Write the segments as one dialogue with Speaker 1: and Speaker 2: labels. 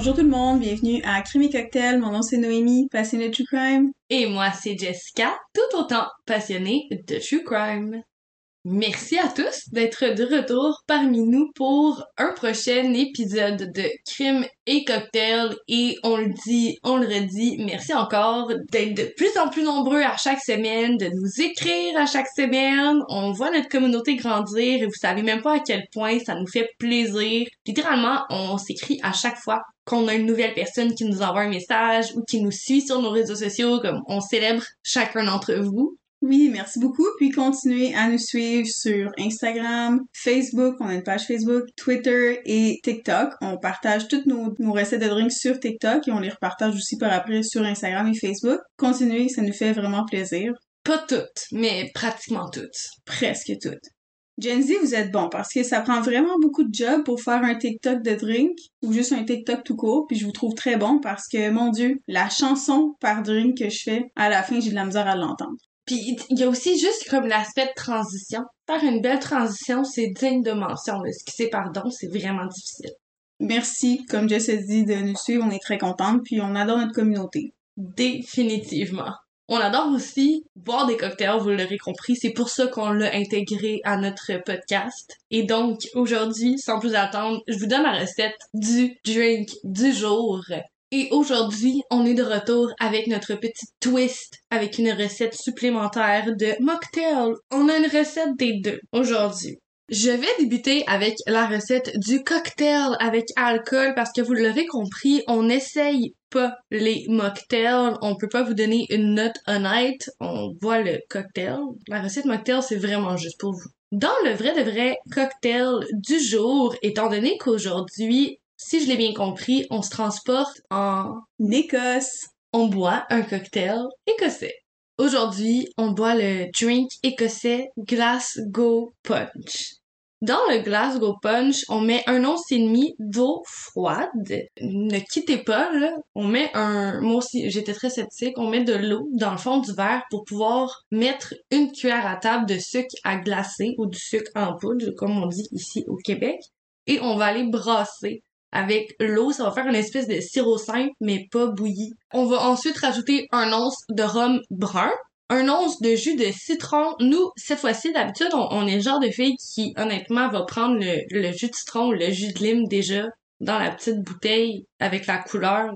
Speaker 1: Bonjour tout le monde, bienvenue à Crime et Cocktail. Mon nom c'est Noémie, passionnée de True Crime.
Speaker 2: Et moi, c'est Jessica, tout autant passionnée de True Crime. Merci à tous d'être de retour parmi nous pour un prochain épisode de Crime et Cocktail. Et on le dit, on le redit, merci encore d'être de plus en plus nombreux à chaque semaine, de nous écrire à chaque semaine. On voit notre communauté grandir et vous savez même pas à quel point ça nous fait plaisir. Littéralement, on s'écrit à chaque fois qu'on a une nouvelle personne qui nous envoie un message ou qui nous suit sur nos réseaux sociaux, comme on célèbre chacun d'entre vous.
Speaker 1: Oui, merci beaucoup. Puis continuez à nous suivre sur Instagram, Facebook, on a une page Facebook, Twitter et TikTok. On partage toutes nos, nos recettes de drinks sur TikTok et on les repartage aussi par après sur Instagram et Facebook. Continuez, ça nous fait vraiment plaisir.
Speaker 2: Pas toutes, mais pratiquement toutes.
Speaker 1: Presque toutes. Gen Z, vous êtes bon parce que ça prend vraiment beaucoup de job pour faire un TikTok de drink ou juste un TikTok tout court. Puis je vous trouve très bon parce que, mon Dieu, la chanson par drink que je fais, à la fin, j'ai de la misère à l'entendre.
Speaker 2: Puis il y a aussi juste comme l'aspect de transition. Faire une belle transition, c'est digne de mention. Ce qui c'est pardon, c'est vraiment difficile.
Speaker 1: Merci, comme Jess a dit, de nous suivre. On est très contente, puis on adore notre communauté.
Speaker 2: Définitivement. On adore aussi boire des cocktails, vous l'aurez compris. C'est pour ça qu'on l'a intégré à notre podcast. Et donc, aujourd'hui, sans plus attendre, je vous donne la recette du drink du jour. Et aujourd'hui, on est de retour avec notre petit twist, avec une recette supplémentaire de mocktail. On a une recette des deux aujourd'hui. Je vais débuter avec la recette du cocktail avec alcool parce que vous l'aurez compris, on n'essaye pas les mocktails. On peut pas vous donner une note honnête. On voit le cocktail. La recette mocktail, c'est vraiment juste pour vous. Dans le vrai de vrai cocktail du jour, étant donné qu'aujourd'hui, si je l'ai bien compris, on se transporte en
Speaker 1: Écosse.
Speaker 2: On boit un cocktail écossais. Aujourd'hui, on boit le drink écossais Glasgow Punch. Dans le Glasgow Punch, on met un once et demi d'eau froide. Ne quittez pas, là. On met un, moi aussi, j'étais très sceptique. On met de l'eau dans le fond du verre pour pouvoir mettre une cuillère à table de sucre à glacer ou du sucre en poudre, comme on dit ici au Québec. Et on va aller brasser avec l'eau, ça va faire une espèce de sirop simple, mais pas bouilli. On va ensuite rajouter un once de rhum brun, un once de jus de citron. Nous, cette fois-ci, d'habitude, on, est le genre de fille qui, honnêtement, va prendre le, jus de citron ou le jus de lime déjà dans la petite bouteille avec la couleur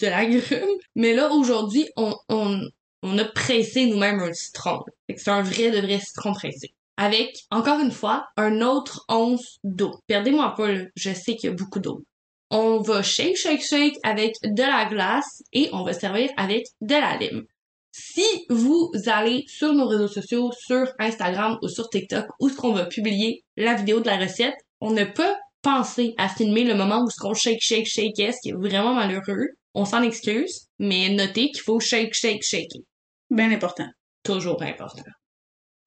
Speaker 2: de la grume. Mais là, aujourd'hui, on, on, on a pressé nous-mêmes un citron. C'est un vrai de vrai citron pressé avec, encore une fois, un autre once d'eau. Perdez-moi pas, là. je sais qu'il y a beaucoup d'eau on va shake, shake, shake avec de la glace et on va servir avec de la lime. Si vous allez sur nos réseaux sociaux, sur Instagram ou sur TikTok, où ce qu'on va publier la vidéo de la recette, on ne peut penser à filmer le moment où ce qu'on shake, shake, shake, ce qui est vraiment malheureux. On s'en excuse, mais notez qu'il faut shake, shake, shake.
Speaker 1: Bien important.
Speaker 2: Toujours important.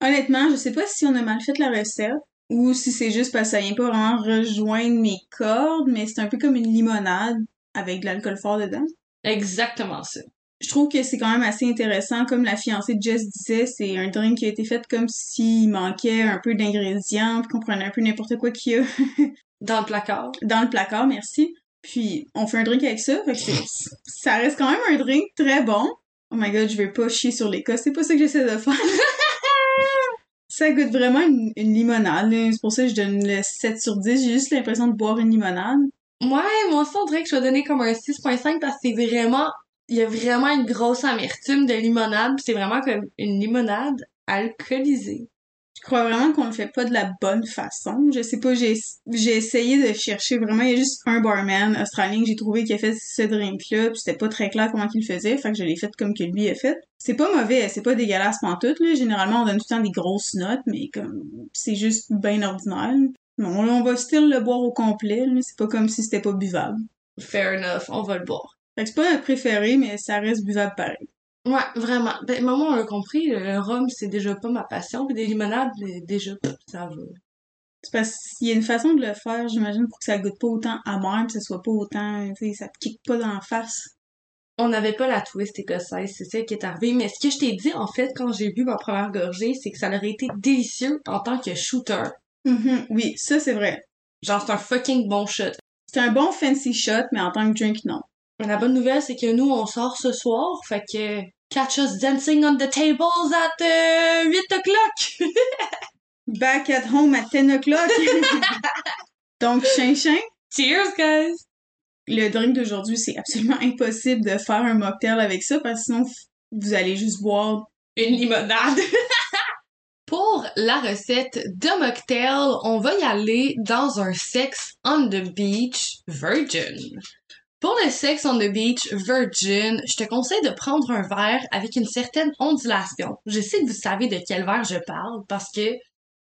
Speaker 1: Honnêtement, je sais pas si on a mal fait la recette, ou si c'est juste parce que ça vient pas vraiment rejoindre mes cordes, mais c'est un peu comme une limonade avec de l'alcool fort dedans.
Speaker 2: Exactement ça.
Speaker 1: Je trouve que c'est quand même assez intéressant, comme la fiancée de Jess disait, c'est un drink qui a été fait comme s'il manquait un peu d'ingrédients, puis qu'on prenait un peu n'importe quoi qu'il y a.
Speaker 2: Dans le placard.
Speaker 1: Dans le placard, merci. Puis on fait un drink avec ça, fait que ça reste quand même un drink très bon. Oh my god, je vais pas chier sur les cas, c'est pas ça que j'essaie de faire. Ça goûte vraiment une, limonade. C'est pour ça que je donne le 7 sur 10. J'ai juste l'impression de boire une limonade.
Speaker 2: Ouais, moi aussi, on dirait que je vais donner comme un 6.5 parce que c'est vraiment... Il y a vraiment une grosse amertume de limonade. C'est vraiment comme une limonade alcoolisée
Speaker 1: je crois vraiment qu'on le fait pas de la bonne façon. Je sais pas, j'ai, essayé de chercher vraiment, il y a juste un barman australien que j'ai trouvé qui a fait ce drink-là, pis c'était pas très clair comment il le faisait, fait que je l'ai fait comme que lui a fait. C'est pas mauvais, c'est pas dégueulasse tout là. Généralement, on donne tout le temps des grosses notes, mais comme, c'est juste bien ordinaire. Bon, on va style le boire au complet, mais c'est pas comme si c'était pas buvable.
Speaker 2: Fair enough, on va le boire.
Speaker 1: Fait que c'est pas un préféré, mais ça reste buvable pareil.
Speaker 2: Ouais, vraiment. Ben, maman, on a compris, le rhum, c'est déjà pas ma passion, puis des limonades, déjà, ça va.
Speaker 1: C'est parce qu'il y a une façon de le faire, j'imagine, pour que ça goûte pas autant amer, pis ça soit pas autant, tu sais, ça te kick pas dans la face.
Speaker 2: On n'avait pas la twist écossaise, c'est ça qui est arrivé. Mais ce que je t'ai dit, en fait, quand j'ai bu ma première gorgée, c'est que ça aurait été délicieux en tant que shooter.
Speaker 1: Mm Oui, ça, c'est vrai.
Speaker 2: Genre, c'est un fucking bon shot.
Speaker 1: C'est un bon fancy shot, mais en tant que drink, non.
Speaker 2: Mais la bonne nouvelle, c'est que nous, on sort ce soir, fait que catch us dancing on the tables at euh, 8 o'clock!
Speaker 1: Back at home at 10 o'clock. Donc, chin chin.
Speaker 2: Cheers, guys!
Speaker 1: Le drink d'aujourd'hui, c'est absolument impossible de faire un mocktail avec ça parce que sinon, vous allez juste boire
Speaker 2: Une limonade! Pour la recette de mocktail, on va y aller dans un sex on the beach virgin. Pour le sex on the beach virgin, je te conseille de prendre un verre avec une certaine ondulation. Je sais que vous savez de quel verre je parle parce que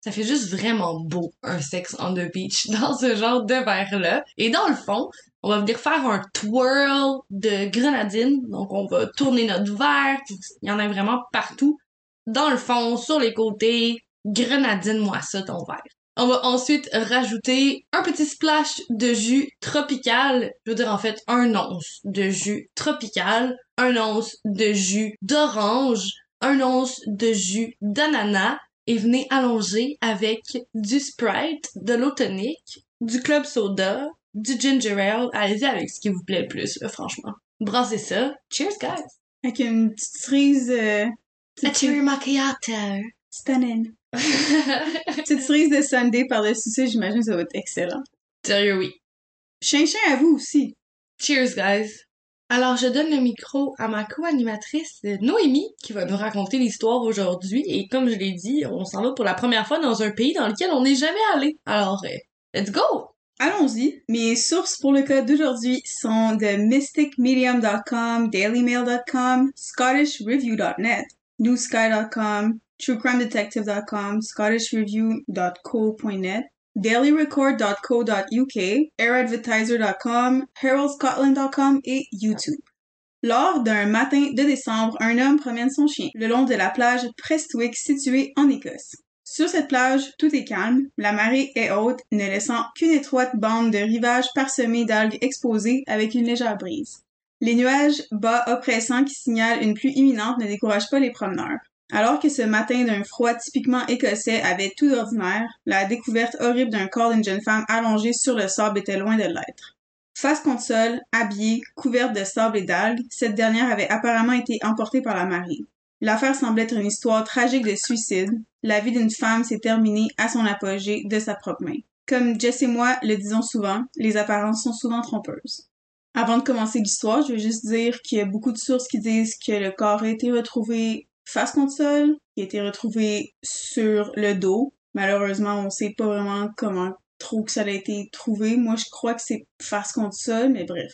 Speaker 2: ça fait juste vraiment beau un sex on the beach dans ce genre de verre-là. Et dans le fond, on va venir faire un twirl de grenadine. Donc on va tourner notre verre. Il y en a vraiment partout. Dans le fond, sur les côtés, grenadine-moi ça ton verre. On va ensuite rajouter un petit splash de jus tropical. Je veux dire en fait un once de jus tropical, un once de jus d'orange, un once de jus d'ananas et venez allonger avec du Sprite, de l'eau tonique, du club soda, du ginger ale. Allez-y avec ce qui vous plaît le plus, là, franchement. Brassez ça. Cheers, guys!
Speaker 1: avec une petite cerise... Euh, petite-
Speaker 2: cherry macchiato.
Speaker 1: Stunning. Petite cerise de Sunday par-dessus ça, j'imagine que ça va être excellent.
Speaker 2: Sérieux, oui.
Speaker 1: Chin chin à vous aussi.
Speaker 2: Cheers, guys! Alors, je donne le micro à ma co-animatrice Noémie, qui va nous raconter l'histoire aujourd'hui. Et comme je l'ai dit, on s'en va pour la première fois dans un pays dans lequel on n'est jamais allé. Alors, euh, let's go!
Speaker 1: Allons-y. Mes sources pour le code d'aujourd'hui sont de mysticmedium.com, dailymail.com, scottishreview.net, newsky.com, truecrimedetective.com, scottishreview.co.net, dailyrecord.co.uk, airadvertiser.com, heraldscotland.com et YouTube. Lors d'un matin de décembre, un homme promène son chien le long de la plage Prestwick située en Écosse. Sur cette plage, tout est calme, la marée est haute, ne laissant qu'une étroite bande de rivage parsemée d'algues exposées avec une légère brise. Les nuages bas oppressants qui signalent une pluie imminente ne découragent pas les promeneurs. Alors que ce matin d'un froid typiquement écossais avait tout d'ordinaire, la découverte horrible d'un corps d'une jeune femme allongée sur le sable était loin de l'être. Face contre sol, habillée, couverte de sable et d'algues, cette dernière avait apparemment été emportée par la marée. L'affaire semble être une histoire tragique de suicide. La vie d'une femme s'est terminée à son apogée de sa propre main. Comme Jess et moi le disons souvent, les apparences sont souvent trompeuses. Avant de commencer l'histoire, je veux juste dire qu'il y a beaucoup de sources qui disent que le corps a été retrouvé face contre sol, qui a été retrouvé sur le dos. Malheureusement, on sait pas vraiment comment trop que ça a été trouvé. Moi, je crois que c'est face contre sol, mais bref.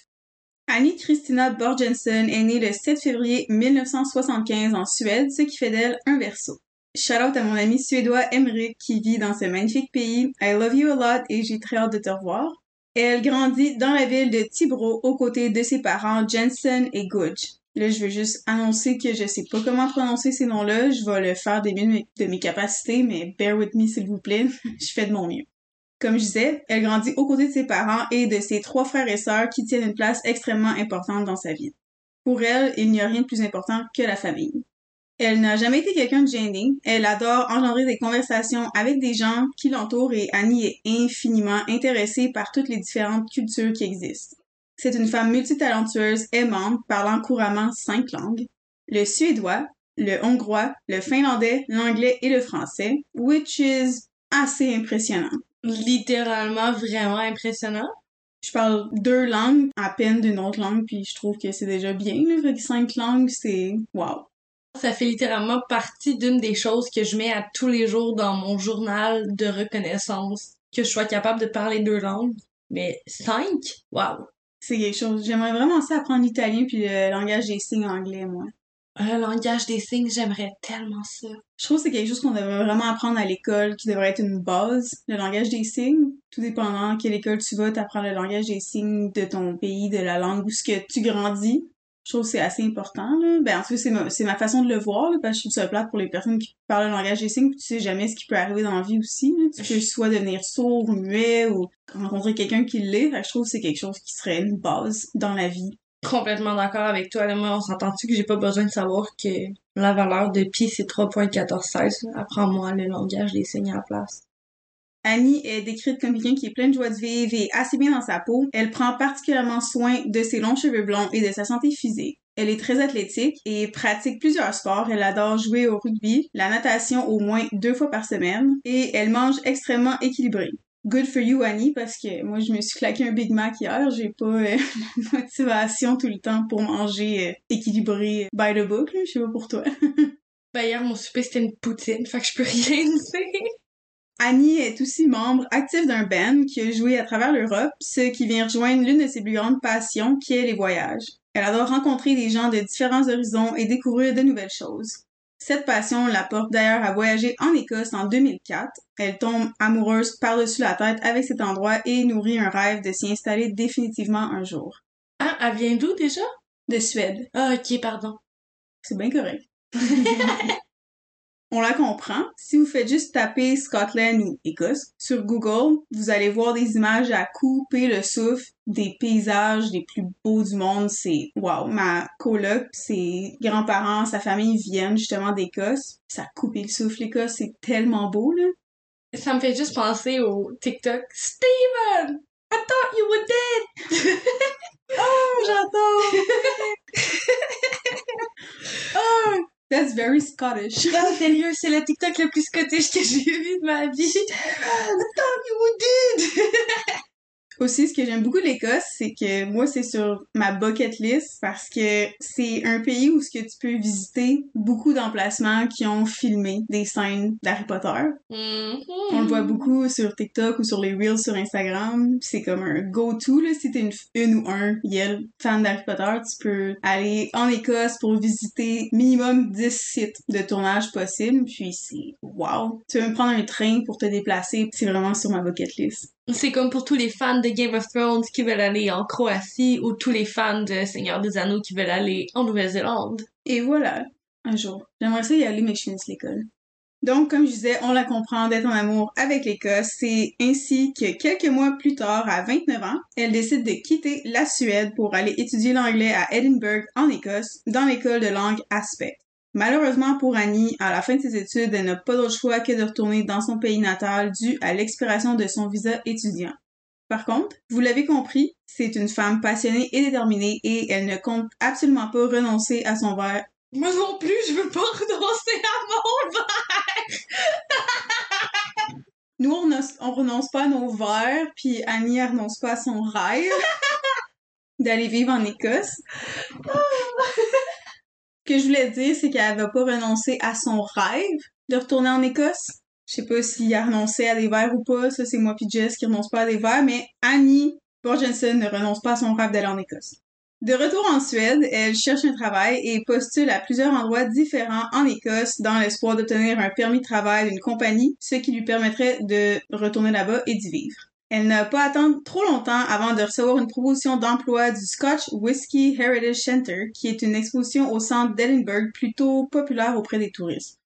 Speaker 1: Annie Christina Borgensen est née le 7 février 1975 en Suède, ce qui fait d'elle un verso. Shout out à mon ami suédois Emmerich qui vit dans ce magnifique pays. I love you a lot et j'ai très hâte de te revoir. Elle grandit dans la ville de Tibro aux côtés de ses parents Jensen et Gudge. Là, je veux juste annoncer que je sais pas comment prononcer ces noms-là. Je vais le faire des mieux de mes- de mes capacités, mais bear with me s'il vous plaît. je fais de mon mieux. Comme je disais, elle grandit aux côtés de ses parents et de ses trois frères et sœurs qui tiennent une place extrêmement importante dans sa vie. Pour elle, il n'y a rien de plus important que la famille. Elle n'a jamais été quelqu'un de gêné. Elle adore engendrer des conversations avec des gens qui l'entourent et Annie est infiniment intéressée par toutes les différentes cultures qui existent. C'est une femme multitalentueuse, aimante, parlant couramment cinq langues. Le suédois, le hongrois, le finlandais, l'anglais et le français, which is assez impressionnant.
Speaker 2: Littéralement vraiment impressionnant.
Speaker 1: Je parle deux langues à peine d'une autre langue, puis je trouve que c'est déjà bien. Là. Cinq langues, c'est wow.
Speaker 2: Ça fait littéralement partie d'une des choses que je mets à tous les jours dans mon journal de reconnaissance, que je sois capable de parler deux langues. Mais cinq? Wow!
Speaker 1: C'est quelque chose. J'aimerais vraiment ça apprendre l'italien puis le langage des signes anglais, moi.
Speaker 2: Le langage des signes, j'aimerais tellement ça.
Speaker 1: Je trouve que c'est quelque chose qu'on devrait vraiment apprendre à l'école, qui devrait être une base, le langage des signes. Tout dépendant quelle école tu vas, t'apprends le langage des signes de ton pays, de la langue où ce que tu grandis. Je trouve que c'est assez important, là. Ben, en cas, c'est ma, ma façon de le voir, là, parce que je trouve ça plate pour les personnes qui parlent le langage des signes, puis tu sais jamais ce qui peut arriver dans la vie aussi, là. Peux soit devenir sourd, muet, ou rencontrer quelqu'un qui l'est. Fait que je trouve que c'est quelque chose qui serait une base dans la vie.
Speaker 2: Complètement d'accord avec toi. Là, moi, on s'entend-tu que j'ai pas besoin de savoir que la valeur de pi c'est 3.1416? Apprends-moi le langage des signes à la place.
Speaker 1: Annie est décrite comme quelqu'un qui est plein de joie de vivre et assez bien dans sa peau. Elle prend particulièrement soin de ses longs cheveux blonds et de sa santé physique. Elle est très athlétique et pratique plusieurs sports. Elle adore jouer au rugby, la natation au moins deux fois par semaine et elle mange extrêmement équilibré. Good for you, Annie, parce que moi, je me suis claqué un Big Mac hier. J'ai pas euh, la motivation tout le temps pour manger euh, équilibré by the book. Je sais pas pour toi.
Speaker 2: Ben, hier, mon souper, c'était une poutine, fait je peux rien dire.
Speaker 1: Annie est aussi membre actif d'un band qui a joué à travers l'Europe, ce qui vient rejoindre l'une de ses plus grandes passions, qui est les voyages. Elle adore rencontrer des gens de différents horizons et découvrir de nouvelles choses. Cette passion la porte d'ailleurs à voyager en Écosse en 2004. Elle tombe amoureuse par-dessus la tête avec cet endroit et nourrit un rêve de s'y installer définitivement un jour.
Speaker 2: Ah, elle vient d'où déjà?
Speaker 1: De Suède.
Speaker 2: Ah, ok, pardon.
Speaker 1: C'est bien correct. On la comprend. Si vous faites juste taper Scotland ou Écosse sur Google, vous allez voir des images à couper le souffle, des paysages les plus beaux du monde. C'est wow. Ma coloc, ses grands-parents, sa famille viennent justement d'Écosse. Ça a coupé le souffle, l'Écosse. C'est tellement beau, là.
Speaker 2: Ça me fait juste penser au TikTok. Steven! I thought you were dead!
Speaker 1: Oh, j'adore! oh, that's very Scottish.
Speaker 2: Ah, sérieux, c'est le TikTok le plus scottish que j'ai vu de ma vie. I thought you dead!
Speaker 1: Aussi, ce que j'aime beaucoup de l'Écosse, c'est que moi, c'est sur ma bucket list parce que c'est un pays où ce que tu peux visiter beaucoup d'emplacements qui ont filmé des scènes d'Harry Potter.
Speaker 2: Mhm.
Speaker 1: On le voit beaucoup sur TikTok ou sur les Reels sur Instagram. C'est comme un go-to, là. Si t'es une, une ou un Yel fan d'Harry Potter, tu peux aller en Écosse pour visiter minimum 10 sites de tournage possibles. Puis c'est wow. Tu veux même prendre un train pour te déplacer. C'est vraiment sur ma bucket list.
Speaker 2: C'est comme pour tous les fans de Game of Thrones qui veulent aller en Croatie ou tous les fans de Seigneur des Anneaux qui veulent aller en Nouvelle-Zélande.
Speaker 1: Et voilà, un jour. J'aimerais ça y aller, mais je finisse l'école. Donc, comme je disais, on la comprend d'être en amour avec l'Écosse. C'est ainsi que quelques mois plus tard, à 29 ans, elle décide de quitter la Suède pour aller étudier l'anglais à Edinburgh, en Écosse, dans l'école de langue Aspect. Malheureusement pour Annie, à la fin de ses études, elle n'a pas d'autre choix que de retourner dans son pays natal dû à l'expiration de son visa étudiant. Par contre, vous l'avez compris, c'est une femme passionnée et déterminée et elle ne compte absolument pas renoncer à son verre.
Speaker 2: Moi non plus, je veux pas renoncer à mon verre!
Speaker 1: Nous, on, ne- on renonce pas à nos verres, puis Annie, elle renonce pas à son rêve d'aller vivre en Écosse. Que je voulais dire, c'est qu'elle va pas renoncer à son rêve de retourner en Écosse. Je sais pas s'il a renoncé à des verres ou pas, ça c'est moi puis Jess qui renonce pas à des verres, mais Annie Borgensen ne renonce pas à son rêve d'aller en Écosse. De retour en Suède, elle cherche un travail et postule à plusieurs endroits différents en Écosse dans l'espoir d'obtenir un permis de travail d'une compagnie, ce qui lui permettrait de retourner là-bas et d'y vivre. Elle n'a pas attendu trop longtemps avant de recevoir une proposition d'emploi du Scotch Whisky Heritage Center, qui est une exposition au centre d'Edinburgh plutôt populaire auprès des touristes.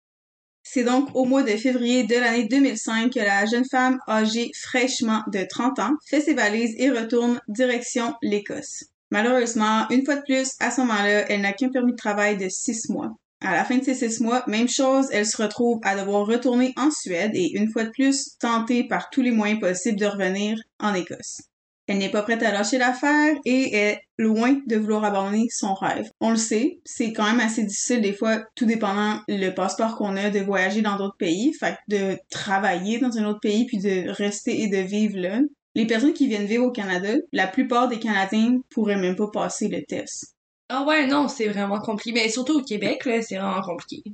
Speaker 1: C'est donc au mois de février de l'année 2005 que la jeune femme âgée fraîchement de 30 ans fait ses valises et retourne direction l'Écosse. Malheureusement, une fois de plus, à ce moment-là, elle n'a qu'un permis de travail de six mois. À la fin de ces six mois, même chose, elle se retrouve à devoir retourner en Suède et une fois de plus, tenter par tous les moyens possibles de revenir en Écosse. Elle n'est pas prête à lâcher l'affaire et est loin de vouloir abandonner son rêve. On le sait, c'est quand même assez difficile des fois, tout dépendant le passeport qu'on a, de voyager dans d'autres pays, fait de travailler dans un autre pays puis de rester et de vivre là. Les personnes qui viennent vivre au Canada, la plupart des Canadiens pourraient même pas passer le test.
Speaker 2: Ah ouais, non, c'est vraiment compliqué. Mais surtout au Québec, là, c'est vraiment compliqué.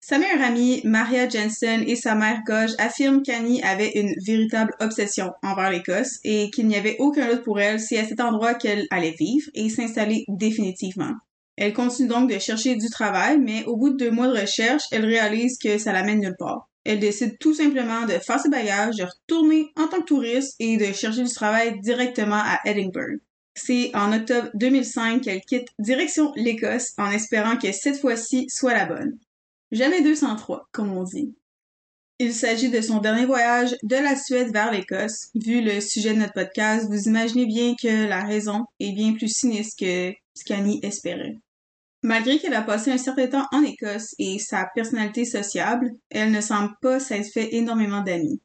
Speaker 1: Sa meilleure amie, Maria Jensen, et sa mère Gauge affirment qu'Annie avait une véritable obsession envers l'Écosse et qu'il n'y avait aucun autre pour elle, c'est à cet endroit qu'elle allait vivre et s'installer définitivement. Elle continue donc de chercher du travail, mais au bout de deux mois de recherche, elle réalise que ça l'amène nulle part. Elle décide tout simplement de faire ses bagages, de retourner en tant que touriste et de chercher du travail directement à Edinburgh. C'est en octobre 2005 qu'elle quitte direction l'Écosse en espérant que cette fois-ci soit la bonne. Jamais 203, comme on dit. Il s'agit de son dernier voyage de la Suède vers l'Écosse. Vu le sujet de notre podcast, vous imaginez bien que la raison est bien plus sinistre que ce qu'Annie espérait. Malgré qu'elle a passé un certain temps en Écosse et sa personnalité sociable, elle ne semble pas s'être fait énormément d'amis.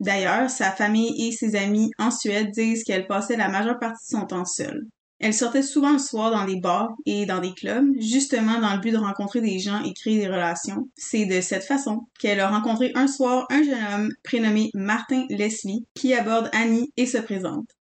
Speaker 1: D'ailleurs, sa famille et ses amis en Suède disent qu'elle passait la majeure partie de son temps seule. Elle sortait souvent le soir dans des bars et dans des clubs, justement dans le but de rencontrer des gens et créer des relations. C'est de cette façon qu'elle a rencontré un soir un jeune homme prénommé Martin Leslie qui aborde Annie et se présente.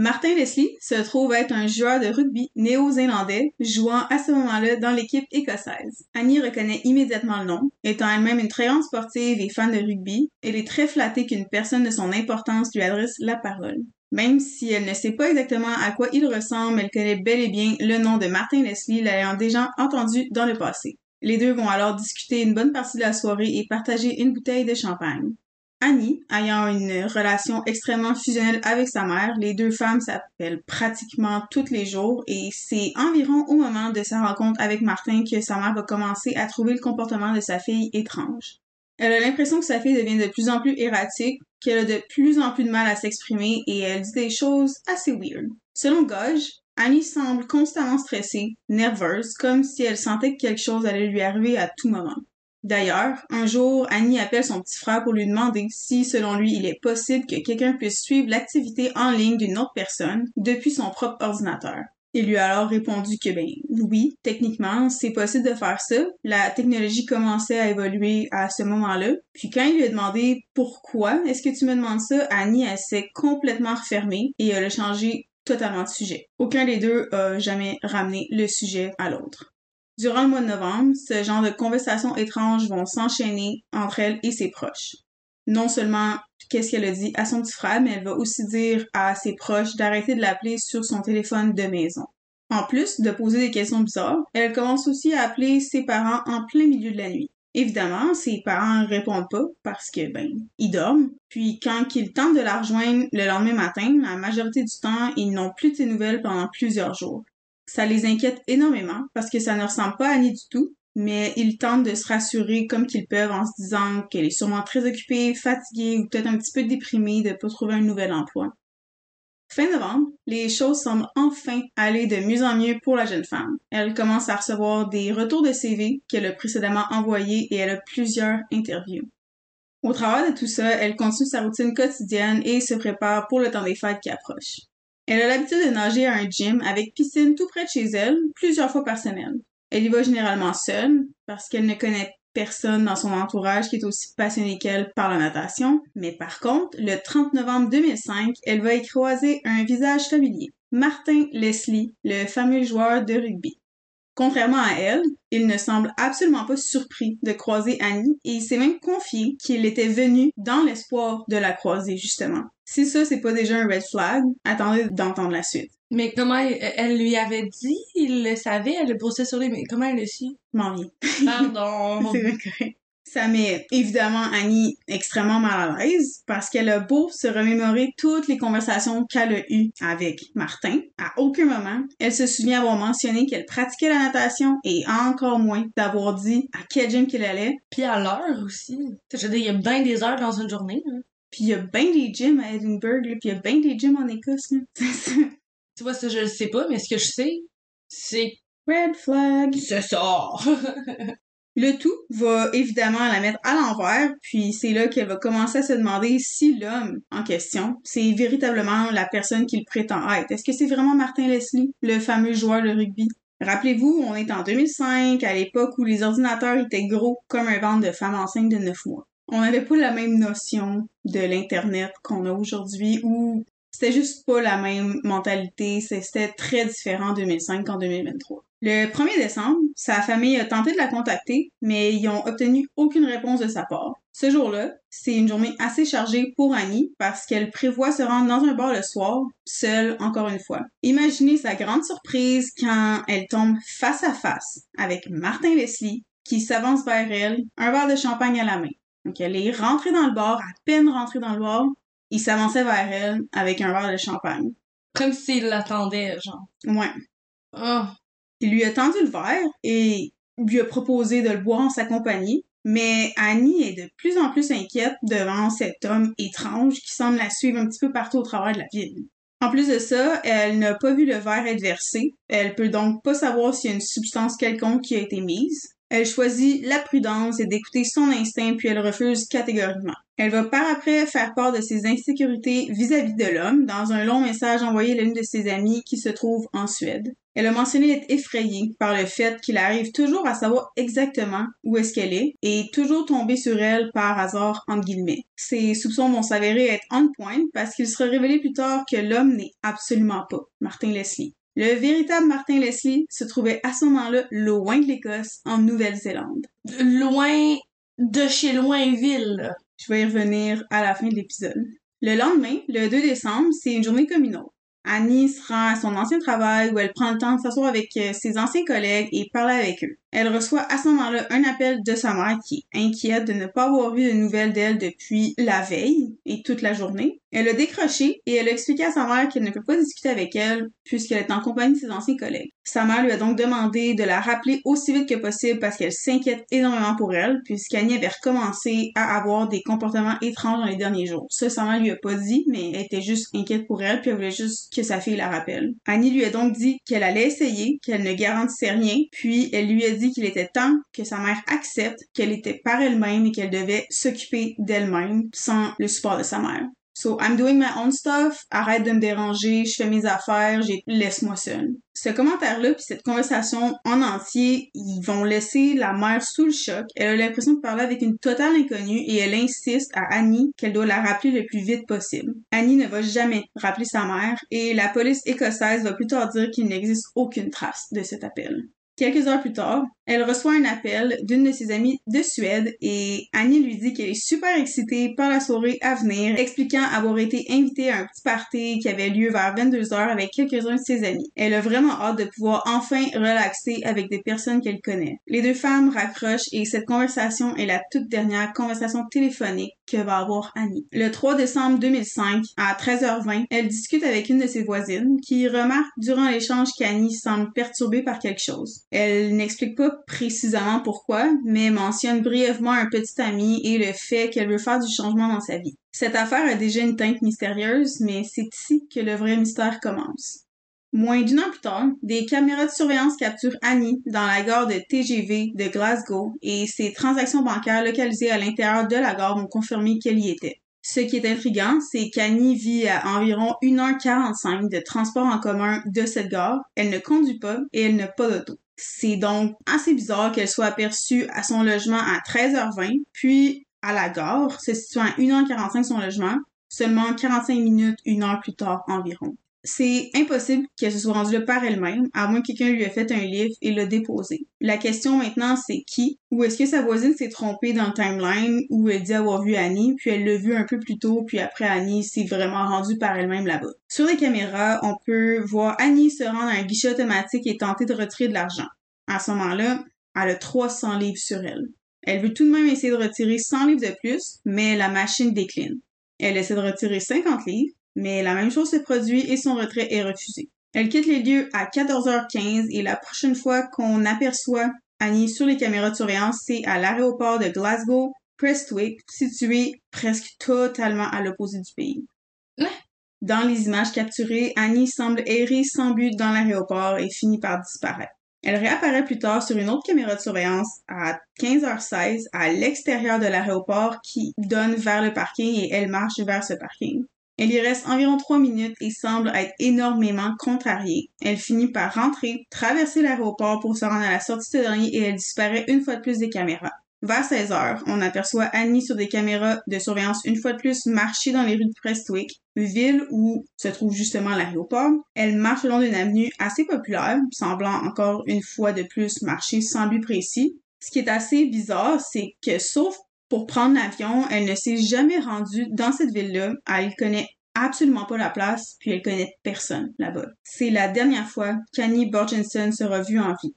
Speaker 1: Martin Leslie se trouve être un joueur de rugby néo-zélandais jouant à ce moment-là dans l'équipe écossaise. Annie reconnaît immédiatement le nom. Étant elle-même une très grande sportive et fan de rugby, elle est très flattée qu'une personne de son importance lui adresse la parole. Même si elle ne sait pas exactement à quoi il ressemble, elle connaît bel et bien le nom de Martin Leslie, l'ayant déjà entendu dans le passé. Les deux vont alors discuter une bonne partie de la soirée et partager une bouteille de champagne. Annie, ayant une relation extrêmement fusionnelle avec sa mère, les deux femmes s'appellent pratiquement tous les jours et c'est environ au moment de sa rencontre avec Martin que sa mère va commencer à trouver le comportement de sa fille étrange. Elle a l'impression que sa fille devient de plus en plus erratique, qu'elle a de plus en plus de mal à s'exprimer et elle dit des choses assez weird. Selon Gage, Annie semble constamment stressée, nerveuse, comme si elle sentait que quelque chose allait lui arriver à tout moment. D'ailleurs, un jour, Annie appelle son petit frère pour lui demander si, selon lui, il est possible que quelqu'un puisse suivre l'activité en ligne d'une autre personne depuis son propre ordinateur. Il lui a alors répondu que ben oui, techniquement, c'est possible de faire ça. La technologie commençait à évoluer à ce moment-là. Puis quand il lui a demandé pourquoi est-ce que tu me demandes ça, Annie s'est complètement refermée et elle a changé totalement de sujet. Aucun des deux a jamais ramené le sujet à l'autre. Durant le mois de novembre, ce genre de conversations étranges vont s'enchaîner entre elle et ses proches. Non seulement qu'est-ce qu'elle a dit à son petit frère, mais elle va aussi dire à ses proches d'arrêter de l'appeler sur son téléphone de maison. En plus de poser des questions bizarres, elle commence aussi à appeler ses parents en plein milieu de la nuit. Évidemment, ses parents répondent pas parce que, ben, ils dorment. Puis quand ils tentent de la rejoindre le lendemain matin, la majorité du temps, ils n'ont plus de ses nouvelles pendant plusieurs jours. Ça les inquiète énormément parce que ça ne ressemble pas à Annie du tout, mais ils tentent de se rassurer comme qu'ils peuvent en se disant qu'elle est sûrement très occupée, fatiguée ou peut-être un petit peu déprimée de ne pas trouver un nouvel emploi. Fin novembre, les choses semblent enfin aller de mieux en mieux pour la jeune femme. Elle commence à recevoir des retours de CV qu'elle a précédemment envoyés et elle a plusieurs interviews. Au travers de tout ça, elle continue sa routine quotidienne et se prépare pour le temps des fêtes qui approche. Elle a l'habitude de nager à un gym avec piscine tout près de chez elle, plusieurs fois par semaine. Elle y va généralement seule, parce qu'elle ne connaît personne dans son entourage qui est aussi passionné qu'elle par la natation. Mais par contre, le 30 novembre 2005, elle va y croiser un visage familier. Martin Leslie, le fameux joueur de rugby. Contrairement à elle, il ne semble absolument pas surpris de croiser Annie et il s'est même confié qu'il était venu dans l'espoir de la croiser, justement. Si ça, c'est pas déjà un red flag, attendez d'entendre la suite.
Speaker 2: Mais comment elle, lui avait dit, il le savait, elle le brossait sur lui, mais comment elle le su?
Speaker 1: M'en.
Speaker 2: Pardon.
Speaker 1: c'est correct. Ça met évidemment Annie extrêmement mal à l'aise parce qu'elle a beau se remémorer toutes les conversations qu'elle a eues avec Martin. À aucun moment, elle se souvient avoir mentionné qu'elle pratiquait la natation et encore moins d'avoir dit à quel gym qu'elle allait.
Speaker 2: Puis à l'heure aussi. Je veux dire, il y a bien des heures dans une journée. Hein.
Speaker 1: Puis il y a bien des gyms à Edinburgh, puis il y a bien des gyms en Écosse.
Speaker 2: tu vois, ça je le sais pas, mais ce que je sais, c'est
Speaker 1: Red flag.
Speaker 2: C'est ça.
Speaker 1: Le tout va évidemment la mettre à l'envers, puis c'est là qu'elle va commencer à se demander si l'homme en question, c'est véritablement la personne qu'il prétend être. Est-ce que c'est vraiment Martin Leslie, le fameux joueur de rugby? Rappelez-vous, on est en 2005, à l'époque où les ordinateurs étaient gros comme un ventre de femme enceinte de 9 mois. On n'avait pas la même notion de l'Internet qu'on a aujourd'hui, ou c'était juste pas la même mentalité, c'était très différent en 2005 qu'en 2023. Le 1er décembre, sa famille a tenté de la contacter, mais ils ont obtenu aucune réponse de sa part. Ce jour-là, c'est une journée assez chargée pour Annie parce qu'elle prévoit se rendre dans un bar le soir, seule encore une fois. Imaginez sa grande surprise quand elle tombe face à face avec Martin Leslie qui s'avance vers elle, un verre de champagne à la main. Donc elle est rentrée dans le bar, à peine rentrée dans le bar, il s'avançait vers elle avec un verre de champagne.
Speaker 2: Comme s'il l'attendait, genre.
Speaker 1: Ouais.
Speaker 2: Oh.
Speaker 1: Il lui a tendu le verre et lui a proposé de le boire en sa compagnie, mais Annie est de plus en plus inquiète devant cet homme étrange qui semble la suivre un petit peu partout au travers de la ville. En plus de ça, elle n'a pas vu le verre être versé. Elle peut donc pas savoir s'il y a une substance quelconque qui a été mise. Elle choisit la prudence et d'écouter son instinct, puis elle refuse catégoriquement. Elle va par après faire part de ses insécurités vis-à-vis de l'homme dans un long message envoyé à l'une de ses amies qui se trouve en Suède. Elle a mentionné être effrayée par le fait qu'il arrive toujours à savoir exactement où est-ce qu'elle est et toujours tomber sur elle par hasard, entre guillemets. Ses soupçons vont s'avérer être on point parce qu'il sera révélé plus tard que l'homme n'est absolument pas Martin Leslie. Le véritable Martin Leslie se trouvait à ce moment-là loin de l'Écosse, en Nouvelle-Zélande.
Speaker 2: Loin de chez Loinville.
Speaker 1: Je vais y revenir à la fin de l'épisode. Le lendemain, le 2 décembre, c'est une journée comme une autre. Annie se à son ancien travail où elle prend le temps de s'asseoir avec euh, ses anciens collègues et parler avec eux. Elle reçoit à ce moment-là un appel de sa mère qui est inquiète de ne pas avoir vu de nouvelles d'elle depuis la veille et toute la journée. Elle a décroché et elle a expliqué à sa mère qu'elle ne peut pas discuter avec elle puisqu'elle est en compagnie de ses anciens collègues. Sa mère lui a donc demandé de la rappeler aussi vite que possible parce qu'elle s'inquiète énormément pour elle puisqu'Annie avait recommencé à avoir des comportements étranges dans les derniers jours. Ça, sa mère lui a pas dit, mais elle était juste inquiète pour elle puis elle voulait juste que sa fille la rappelle. Annie lui a donc dit qu'elle allait essayer, qu'elle ne garantissait rien, puis elle lui a dit qu'il était temps que sa mère accepte qu'elle était par elle-même et qu'elle devait s'occuper d'elle-même sans le support de sa mère. So, I'm doing my own stuff, arrête de me déranger, je fais mes affaires, laisse-moi seule. Ce commentaire-là, puis cette conversation en entier, vont laisser la mère sous le choc. Elle a l'impression de parler avec une totale inconnue et elle insiste à Annie qu'elle doit la rappeler le plus vite possible. Annie ne va jamais rappeler sa mère et la police écossaise va plus tard dire qu'il n'existe aucune trace de cet appel. Quelques heures plus tard, elle reçoit un appel d'une de ses amies de Suède et Annie lui dit qu'elle est super excitée par la soirée à venir, expliquant avoir été invitée à un petit party qui avait lieu vers 22 heures avec quelques-uns de ses amis. Elle a vraiment hâte de pouvoir enfin relaxer avec des personnes qu'elle connaît. Les deux femmes raccrochent et cette conversation est la toute dernière conversation téléphonique que va avoir Annie. Le 3 décembre 2005, à 13h20, elle discute avec une de ses voisines qui remarque durant l'échange qu'Annie semble perturbée par quelque chose. Elle n'explique pas précisément pourquoi, mais mentionne brièvement un petit ami et le fait qu'elle veut faire du changement dans sa vie. Cette affaire a déjà une teinte mystérieuse, mais c'est ici que le vrai mystère commence. Moins d'une an plus tard, des caméras de surveillance capturent Annie dans la gare de TGV de Glasgow et ses transactions bancaires localisées à l'intérieur de la gare ont confirmé qu'elle y était. Ce qui est intriguant, c'est qu'Annie vit à environ 1h45 de transport en commun de cette gare. Elle ne conduit pas et elle n'a pas d'auto. C'est donc assez bizarre qu'elle soit aperçue à son logement à 13h20, puis à la gare, se situant à 1h45 son logement, seulement 45 minutes, une heure plus tard environ c'est impossible qu'elle se soit rendue là par elle-même, à moins que quelqu'un lui ait fait un livre et l'a déposé. La question maintenant, c'est qui? Ou est-ce que sa voisine s'est trompée dans le timeline où elle dit avoir vu Annie, puis elle l'a vu un peu plus tôt, puis après Annie s'est vraiment rendue par elle-même là-bas. Sur les caméras, on peut voir Annie se rendre à un guichet automatique et tenter de retirer de l'argent. À ce moment-là, elle a 300 livres sur elle. Elle veut tout de même essayer de retirer 100 livres de plus, mais la machine décline. Elle essaie de retirer 50 livres, mais la même chose se produit et son retrait est refusé. Elle quitte les lieux à 14h15 et la prochaine fois qu'on aperçoit Annie sur les caméras de surveillance, c'est à l'aéroport de Glasgow, Prestwick, situé presque totalement à l'opposé du pays. Dans les images capturées, Annie semble errer sans but dans l'aéroport et finit par disparaître. Elle réapparaît plus tard sur une autre caméra de surveillance à 15h16 à l'extérieur de l'aéroport qui donne vers le parking et elle marche vers ce parking. Elle y reste environ trois minutes et semble être énormément contrariée. Elle finit par rentrer, traverser l'aéroport pour se rendre à la sortie de ce dernier et elle disparaît une fois de plus des caméras. Vers 16 heures, on aperçoit Annie sur des caméras de surveillance une fois de plus marcher dans les rues de Prestwick, ville où se trouve justement l'aéroport. Elle marche le long d'une avenue assez populaire, semblant encore une fois de plus marcher sans but précis. Ce qui est assez bizarre, c'est que sauf pour prendre l'avion, elle ne s'est jamais rendue dans cette ville-là. Elle connaît absolument pas la place, puis elle connaît personne là-bas. C'est la dernière fois qu'Annie Borgenson sera vue en vie.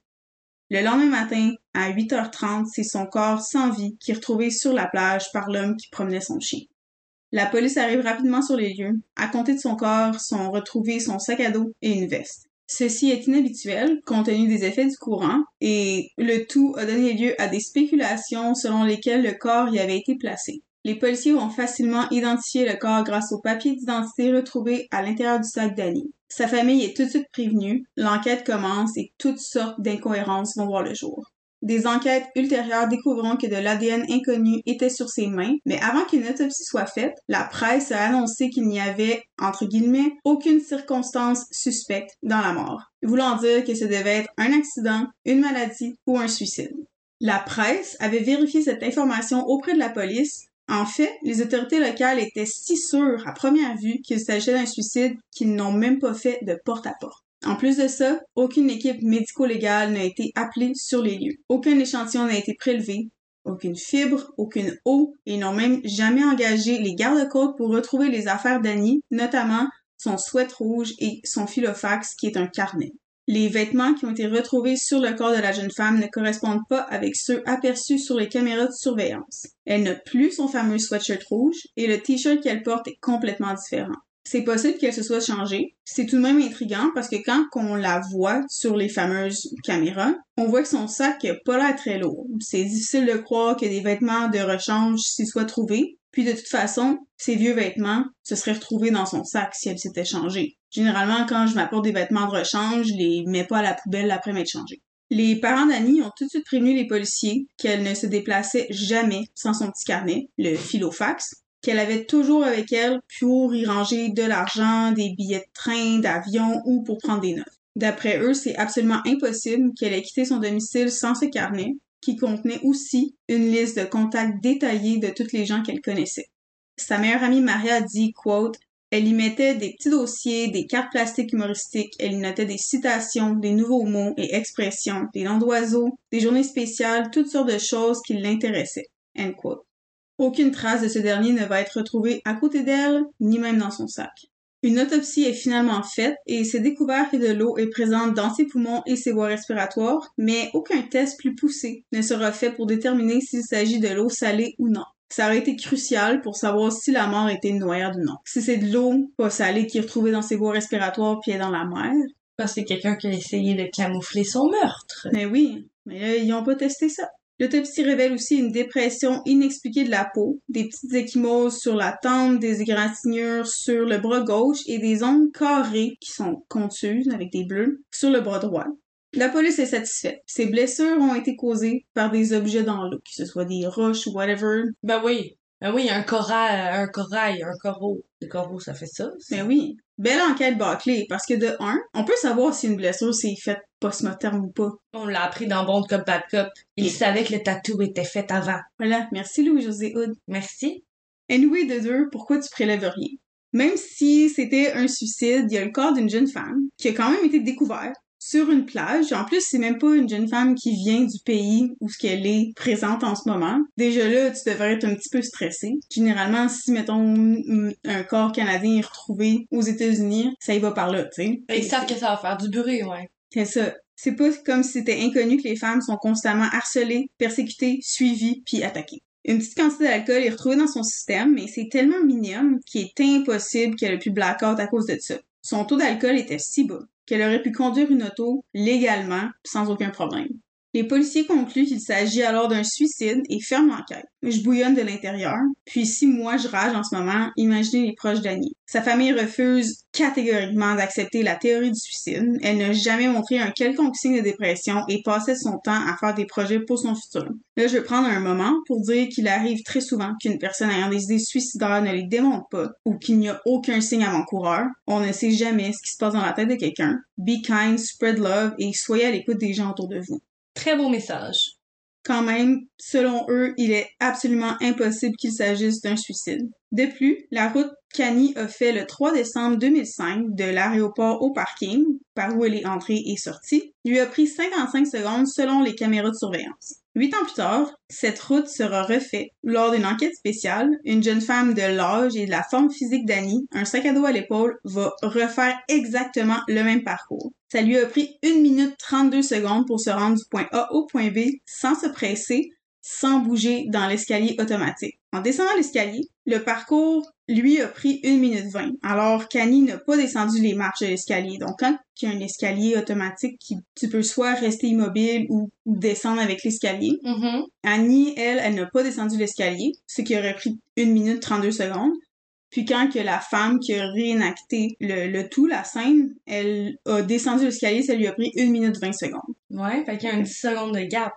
Speaker 1: Le lendemain matin, à 8h30, c'est son corps sans vie qui est retrouvé sur la plage par l'homme qui promenait son chien. La police arrive rapidement sur les lieux. À compter de son corps sont retrouvés son sac à dos et une veste. Ceci est inhabituel compte tenu des effets du courant et le tout a donné lieu à des spéculations selon lesquelles le corps y avait été placé. Les policiers ont facilement identifié le corps grâce aux papiers d'identité retrouvés à l'intérieur du sac d'Annie. Sa famille est tout de suite prévenue, l'enquête commence et toutes sortes d'incohérences vont voir le jour. Des enquêtes ultérieures découvriront que de l'ADN inconnu était sur ses mains, mais avant qu'une autopsie soit faite, la presse a annoncé qu'il n'y avait, entre guillemets, aucune circonstance suspecte dans la mort, voulant dire que ce devait être un accident, une maladie ou un suicide. La presse avait vérifié cette information auprès de la police. En fait, les autorités locales étaient si sûres à première vue qu'il s'agissait d'un suicide qu'ils n'ont même pas fait de porte-à-porte. En plus de ça, aucune équipe médico-légale n'a été appelée sur les lieux. Aucun échantillon n'a été prélevé, aucune fibre, aucune eau, et n'ont même jamais engagé les gardes-côtes pour retrouver les affaires d'Annie, notamment son sweat rouge et son filofax qui est un carnet. Les vêtements qui ont été retrouvés sur le corps de la jeune femme ne correspondent pas avec ceux aperçus sur les caméras de surveillance. Elle n'a plus son fameux sweatshirt rouge et le t-shirt qu'elle porte est complètement différent. C'est possible qu'elle se soit changée. C'est tout de même intriguant parce que quand on la voit sur les fameuses caméras, on voit que son sac n'a pas l'air très lourd. C'est difficile de croire que des vêtements de rechange s'y soient trouvés. Puis de toute façon, ces vieux vêtements se seraient retrouvés dans son sac si elle s'était changée. Généralement, quand je m'apporte des vêtements de rechange, je les mets pas à la poubelle après m'être changée. Les parents d'Annie ont tout de suite prévenu les policiers qu'elle ne se déplaçait jamais sans son petit carnet, le filofax, qu'elle avait toujours avec elle pour y ranger de l'argent, des billets de train, d'avion ou pour prendre des notes. D'après eux, c'est absolument impossible qu'elle ait quitté son domicile sans ce carnet, qui contenait aussi une liste de contacts détaillés de toutes les gens qu'elle connaissait. Sa meilleure amie Maria dit, quote, elle y mettait des petits dossiers, des cartes plastiques humoristiques, elle y notait des citations, des nouveaux mots et expressions, des noms d'oiseaux, des journées spéciales, toutes sortes de choses qui l'intéressaient. Aucune trace de ce dernier ne va être retrouvée à côté d'elle, ni même dans son sac. Une autopsie est finalement faite et c'est découvert que de l'eau est présente dans ses poumons et ses voies respiratoires, mais aucun test plus poussé ne sera fait pour déterminer s'il s'agit de l'eau salée ou non. Ça aurait été crucial pour savoir si la mort était noyade ou non. Si c'est de l'eau pas salée qui est retrouvée dans ses voies respiratoires puis est dans la mer.
Speaker 2: Parce que c'est quelqu'un qui a essayé de camoufler son meurtre.
Speaker 1: Mais oui, mais là, ils ont pas testé ça. L'autopsie révèle aussi une dépression inexpliquée de la peau, des petites échymoses sur la tempe, des égratignures sur le bras gauche et des ongles carrés qui sont contuses avec des bleus sur le bras droit. La police est satisfaite. Ces blessures ont été causées par des objets dans l'eau, que ce soit des roches ou whatever.
Speaker 2: Ben oui. Ben oui, un corail, un corail, un coraux. Le coraux, ça fait ça.
Speaker 1: Ben oui. Belle enquête bâclée, parce que de un, on peut savoir si une blessure s'est faite post-mortem ou pas.
Speaker 2: On l'a appris dans Bon Cop Bad Cop. Il savait que le tatou était fait avant.
Speaker 1: Voilà. Merci Louis-José Hood.
Speaker 2: Merci.
Speaker 1: Anyway, de deux, pourquoi tu prélèves rien? Même si c'était un suicide, il y a le corps d'une jeune femme qui a quand même été découvert sur une plage. En plus, c'est même pas une jeune femme qui vient du pays où ce qu'elle est présente en ce moment. Déjà là, tu devrais être un petit peu stressé. Généralement, si mettons un corps canadien est retrouvé aux États-Unis, ça y va par là, tu sais.
Speaker 2: Ils savent que ça va faire du bruit, ouais.
Speaker 1: C'est ça. C'est pas comme si c'était inconnu que les femmes sont constamment harcelées, persécutées, suivies, puis attaquées. Une petite quantité d'alcool est retrouvée dans son système, mais c'est tellement minime qu'il est impossible qu'elle ait pu blackout à cause de ça. Son taux d'alcool était si bas qu'elle aurait pu conduire une auto légalement sans aucun problème. Les policiers concluent qu'il s'agit alors d'un suicide et ferment l'enquête. Je bouillonne de l'intérieur. Puis si moi je rage en ce moment, imaginez les proches d'Annie. Sa famille refuse catégoriquement d'accepter la théorie du suicide. Elle n'a jamais montré un quelconque signe de dépression et passait son temps à faire des projets pour son futur. Là, je vais prendre un moment pour dire qu'il arrive très souvent qu'une personne ayant des idées suicidaires ne les démontre pas ou qu'il n'y a aucun signe avant-coureur. On ne sait jamais ce qui se passe dans la tête de quelqu'un. Be kind, spread love et soyez à l'écoute des gens autour de vous.
Speaker 2: Très beau message.
Speaker 1: Quand même, selon eux, il est absolument impossible qu'il s'agisse d'un suicide. De plus, la route qu'Annie a fait le 3 décembre 2005 de l'aéroport au parking, par où elle est entrée et sortie, lui a pris 55 secondes selon les caméras de surveillance. Huit ans plus tard, cette route sera refaite lors d'une enquête spéciale. Une jeune femme de l'âge et de la forme physique d'Annie, un sac à dos à l'épaule, va refaire exactement le même parcours. Ça lui a pris 1 minute 32 secondes pour se rendre du point A au point B sans se presser, sans bouger dans l'escalier automatique. En descendant l'escalier, le parcours lui a pris 1 minute 20, alors qu'Annie n'a pas descendu les marches de l'escalier. Donc quand il y a un escalier automatique qui tu peux soit rester immobile ou, descendre avec l'escalier.
Speaker 2: Mm-hmm.
Speaker 1: Annie, elle, elle n'a pas descendu l'escalier, ce qui aurait pris 1 minute 32 secondes. Puis quand que la femme qui a réenacté le, le tout, la scène, elle a descendu l'escalier, ça lui a pris 1 minute 20 secondes.
Speaker 2: Ouais, fait qu'il y a un 10 secondes de gap.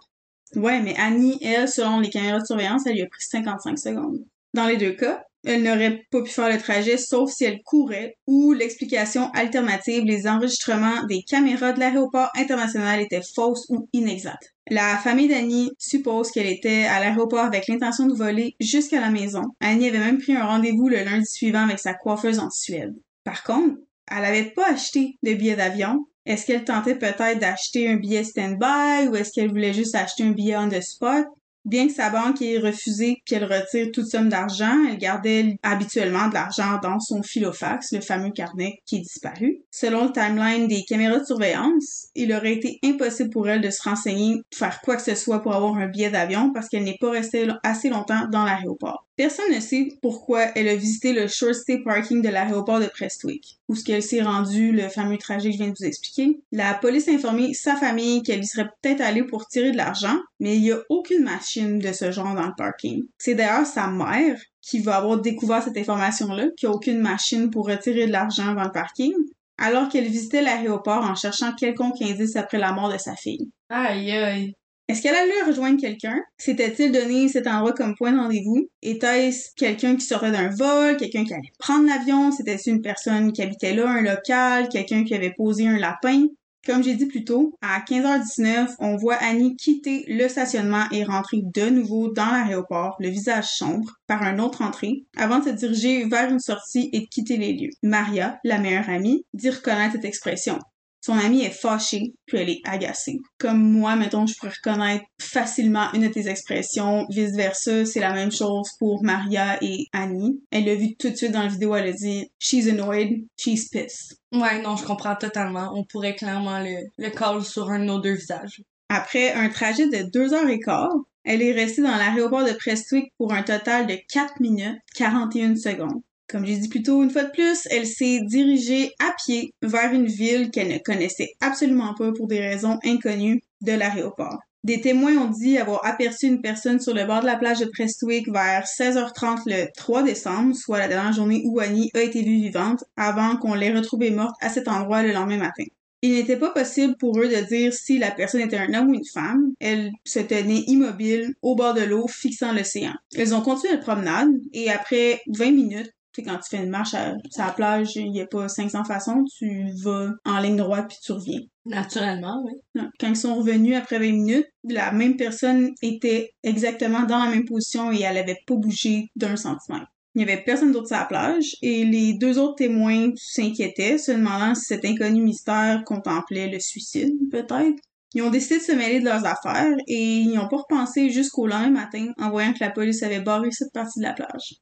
Speaker 1: Ouais, mais Annie, elle, selon les caméras de surveillance, elle lui a pris 55 secondes. Dans les deux cas, elle n'aurait pas pu faire le trajet sauf si elle courait ou l'explication alternative, les enregistrements des caméras de l'aéroport international étaient fausses ou inexactes. La famille d'Annie suppose qu'elle était à l'aéroport avec l'intention de voler jusqu'à la maison. Annie avait même pris un rendez-vous le lundi suivant avec sa coiffeuse en Suède. Par contre, elle n'avait pas acheté de billet d'avion. Est-ce qu'elle tentait peut-être d'acheter un billet stand-by ou est-ce qu'elle voulait juste acheter un billet on the spot? Bien que sa banque ait refusé qu'elle retire toute somme d'argent, elle gardait habituellement de l'argent dans son filofax, le fameux carnet qui est disparu. Selon le timeline des caméras de surveillance, il aurait été impossible pour elle de se renseigner, de faire quoi que ce soit pour avoir un billet d'avion parce qu'elle n'est pas restée assez longtemps dans l'aéroport. Personne ne sait pourquoi elle a visité le short stay parking de l'aéroport de Prestwick, où ce qu'elle s'est rendue, le fameux trajet que je viens de vous expliquer. La police a informé sa famille qu'elle y serait peut-être allée pour tirer de l'argent, mais il n'y a aucune machine de ce genre dans le parking. C'est d'ailleurs sa mère qui va avoir découvert cette information-là, qu'il n'y a aucune machine pour retirer de l'argent avant le parking, alors qu'elle visitait l'aéroport en cherchant quelconque indice après la mort de sa fille.
Speaker 2: Aïe aïe.
Speaker 1: Est-ce qu'elle allait rejoindre quelqu'un? S'était-il donné cet endroit comme point de rendez-vous? Était-ce quelqu'un qui sortait d'un vol? Quelqu'un qui allait prendre l'avion? C'était-ce une personne qui habitait là, un local? Quelqu'un qui avait posé un lapin? Comme j'ai dit plus tôt, à 15h19, on voit Annie quitter le stationnement et rentrer de nouveau dans l'aéroport, le visage sombre, par une autre entrée, avant de se diriger vers une sortie et de quitter les lieux. Maria, la meilleure amie, dit reconnaître cette expression. Son amie est fâchée, puis elle est agacée. Comme moi, mettons, je pourrais reconnaître facilement une de tes expressions. Vice-versa, c'est la même chose pour Maria et Annie. Elle l'a vu tout de suite dans la vidéo, elle a dit « She's annoyed, she's pissed ».
Speaker 2: Ouais, non, je comprends totalement. On pourrait clairement le, le call sur un de nos deux visages.
Speaker 1: Après un trajet de deux heures et quart, elle est restée dans l'aéroport de Prestwick pour un total de 4 minutes 41 secondes. Comme j'ai dit plus tôt, une fois de plus, elle s'est dirigée à pied vers une ville qu'elle ne connaissait absolument pas pour des raisons inconnues de l'aéroport. Des témoins ont dit avoir aperçu une personne sur le bord de la plage de Prestwick vers 16h30 le 3 décembre, soit la dernière journée où Annie a été vue vivante, avant qu'on l'ait retrouvée morte à cet endroit le lendemain matin. Il n'était pas possible pour eux de dire si la personne était un homme ou une femme. Elle se tenait immobile au bord de l'eau, fixant l'océan. Elles ont continué la promenade et après 20 minutes, tu sais, quand tu fais une marche à, la plage, il n'y a pas 500 façons, tu vas en ligne droite puis tu reviens.
Speaker 2: Naturellement, oui.
Speaker 1: Quand ils sont revenus après 20 minutes, la même personne était exactement dans la même position et elle avait pas bougé d'un centimètre. Il n'y avait personne d'autre sur la plage et les deux autres témoins s'inquiétaient, se demandant si cet inconnu mystère contemplait le suicide, peut-être. Ils ont décidé de se mêler de leurs affaires et ils n'ont pas repensé jusqu'au lendemain matin en voyant que la police avait barré cette partie de la plage.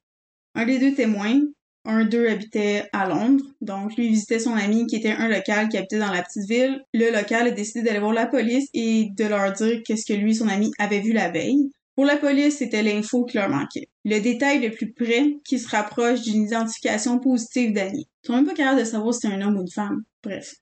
Speaker 1: Un des deux témoins, un d'eux habitait à Londres, donc lui visitait son ami qui était un local qui habitait dans la petite ville. Le local a décidé d'aller voir la police et de leur dire qu'est-ce que lui et son ami avaient vu la veille. Pour la police, c'était l'info qui leur manquait. Le détail le plus près qui se rapproche d'une identification positive d'Annie. Ils sont même pas capables de savoir si c'est un homme ou une femme. Bref.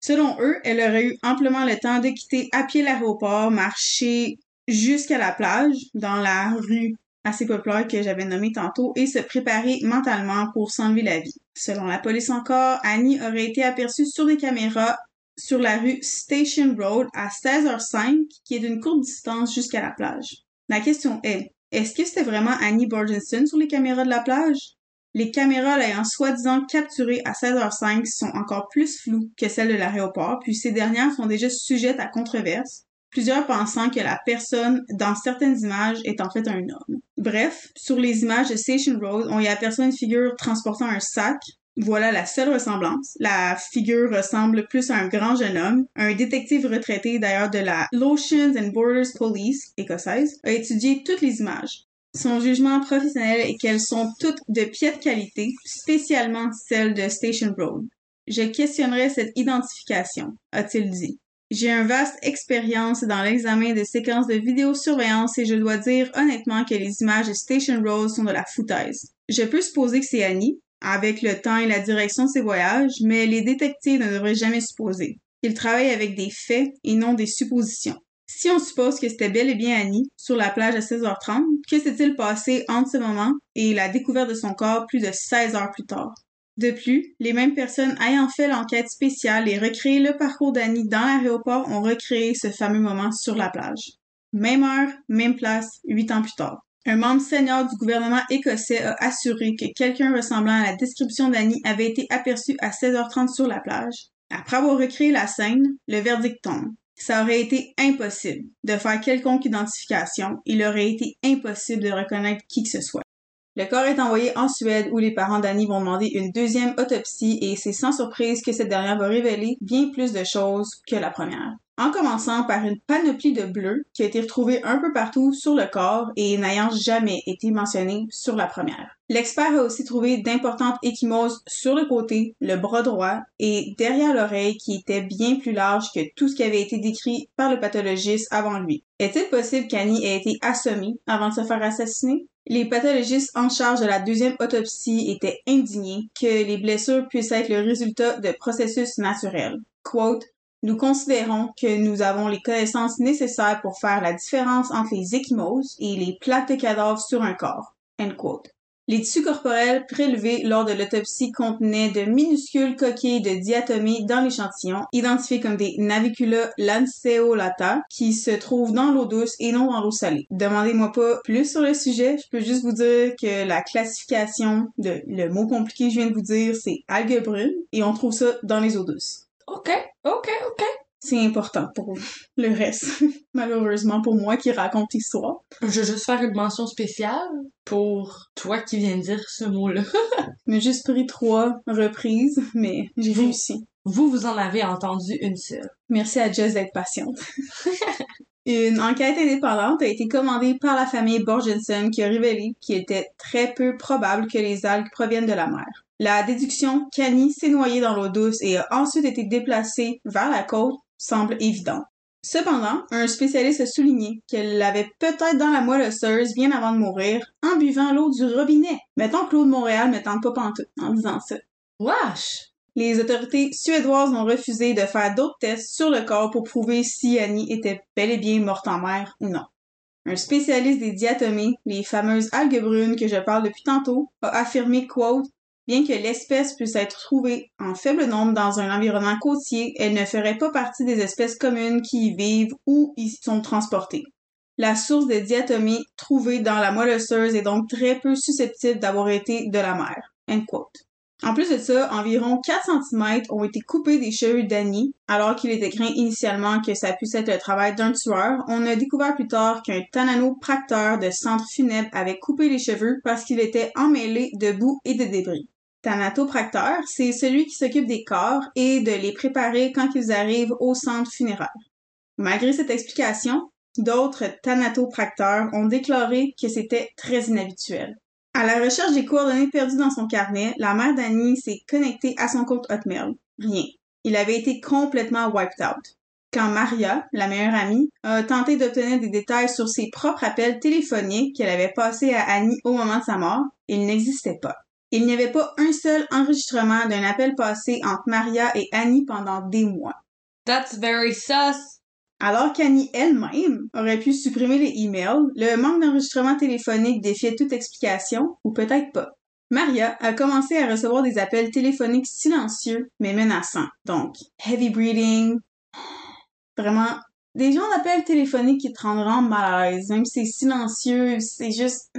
Speaker 1: Selon eux, elle aurait eu amplement le temps de quitter à pied l'aéroport, marcher jusqu'à la plage, dans la rue assez populaire que j'avais nommé tantôt et se préparer mentalement pour s'enlever la vie. Selon la police encore, Annie aurait été aperçue sur des caméras sur la rue Station Road à 16h05, qui est d'une courte distance jusqu'à la plage. La question est, est-ce que c'était vraiment Annie Borgenson sur les caméras de la plage? Les caméras l'ayant soi-disant capturée à 16h05 sont encore plus floues que celles de l'aéroport, puis ces dernières sont déjà sujettes à controverse, plusieurs pensant que la personne dans certaines images est en fait un homme. Bref, sur les images de Station Road, on y aperçoit une figure transportant un sac. Voilà la seule ressemblance. La figure ressemble plus à un grand jeune homme. Un détective retraité d'ailleurs de la Lotions and Borders Police écossaise a étudié toutes les images. Son jugement professionnel est qu'elles sont toutes de piètre qualité, spécialement celles de Station Road. Je questionnerai cette identification, a-t-il dit. J'ai une vaste expérience dans l'examen de séquences de vidéosurveillance et je dois dire honnêtement que les images de Station Road sont de la foutaise. Je peux supposer que c'est Annie, avec le temps et la direction de ses voyages, mais les détectives ne devraient jamais supposer. Ils travaillent avec des faits et non des suppositions. Si on suppose que c'était bel et bien Annie, sur la plage à 16h30, que s'est-il passé entre ce moment et la découverte de son corps plus de 16 heures plus tard? De plus, les mêmes personnes ayant fait l'enquête spéciale et recréé le parcours d'Annie dans l'aéroport ont recréé ce fameux moment sur la plage. Même heure, même place, huit ans plus tard. Un membre senior du gouvernement écossais a assuré que quelqu'un ressemblant à la description d'Annie avait été aperçu à 16h30 sur la plage. Après avoir recréé la scène, le verdict tombe. Ça aurait été impossible de faire quelconque identification. Il aurait été impossible de reconnaître qui que ce soit. Le corps est envoyé en Suède où les parents d'Annie vont demander une deuxième autopsie et c'est sans surprise que cette dernière va révéler bien plus de choses que la première en commençant par une panoplie de bleus qui a été retrouvée un peu partout sur le corps et n'ayant jamais été mentionnée sur la première. L'expert a aussi trouvé d'importantes échymoses sur le côté, le bras droit et derrière l'oreille qui étaient bien plus larges que tout ce qui avait été décrit par le pathologiste avant lui. Est-il possible qu'Annie ait été assommée avant de se faire assassiner? Les pathologistes en charge de la deuxième autopsie étaient indignés que les blessures puissent être le résultat de processus naturels. Quote, nous considérons que nous avons les connaissances nécessaires pour faire la différence entre les échymoses et les plaques de cadavres sur un corps. Les tissus corporels prélevés lors de l'autopsie contenaient de minuscules coquilles de diatomée dans l'échantillon, identifiés comme des navicula lanceolata, qui se trouvent dans l'eau douce et non dans l'eau salée. Demandez-moi pas plus sur le sujet, je peux juste vous dire que la classification de le mot compliqué que je viens de vous dire, c'est algues brunes, et on trouve ça dans les eaux douces.
Speaker 2: OK, OK, OK.
Speaker 1: C'est important pour le reste. Malheureusement pour moi qui raconte l'histoire.
Speaker 2: Je veux juste faire une mention spéciale pour toi qui viens de dire ce mot-là.
Speaker 1: J'ai juste pris trois reprises, mais j'ai réussi.
Speaker 2: Vous, vous en avez entendu une seule.
Speaker 1: Merci à Jess d'être patiente. Une enquête indépendante a été commandée par la famille Borgensen qui a révélé qu'il était très peu probable que les algues proviennent de la mer. La déduction qu'Annie s'est noyée dans l'eau douce et a ensuite été déplacée vers la côte semble évidente. Cependant, un spécialiste a souligné qu'elle l'avait peut-être dans la moelle osseuse bien avant de mourir en buvant l'eau du robinet. Mettons que l'eau de Montréal me tente pas pantoute en disant ça.
Speaker 2: Wesh!
Speaker 1: Les autorités suédoises ont refusé de faire d'autres tests sur le corps pour prouver si Annie était bel et bien morte en mer ou non. Un spécialiste des diatomées, les fameuses algues brunes que je parle depuis tantôt, a affirmé, quote, Bien que l'espèce puisse être trouvée en faible nombre dans un environnement côtier, elle ne ferait pas partie des espèces communes qui y vivent ou y sont transportées. La source de diatomée trouvée dans la moelle osseuse est donc très peu susceptible d'avoir été de la mer. En plus de ça, environ 4 cm ont été coupés des cheveux d'Annie, alors qu'il était craint initialement que ça puisse être le travail d'un tueur. On a découvert plus tard qu'un tananopracteur de centre funèbre avait coupé les cheveux parce qu'il était emmêlé de boue et de débris. Thanatopracteur, c'est celui qui s'occupe des corps et de les préparer quand ils arrivent au centre funéraire. Malgré cette explication, d'autres thanatopracteurs ont déclaré que c'était très inhabituel. À la recherche des coordonnées perdues dans son carnet, la mère d'Annie s'est connectée à son compte Hotmail. Rien. Il avait été complètement wiped out. Quand Maria, la meilleure amie, a tenté d'obtenir des détails sur ses propres appels téléphoniques qu'elle avait passés à Annie au moment de sa mort, ils n'existaient pas. Il n'y avait pas un seul enregistrement d'un appel passé entre Maria et Annie pendant des mois.
Speaker 2: That's very sus.
Speaker 1: Alors qu'Annie elle-même aurait pu supprimer les emails, le manque d'enregistrement téléphonique défiait toute explication, ou peut-être pas. Maria a commencé à recevoir des appels téléphoniques silencieux, mais menaçants. Donc, heavy breathing, vraiment, des gens d'appels téléphoniques qui te rendront mal à l'aise. Même si c'est silencieux, c'est juste,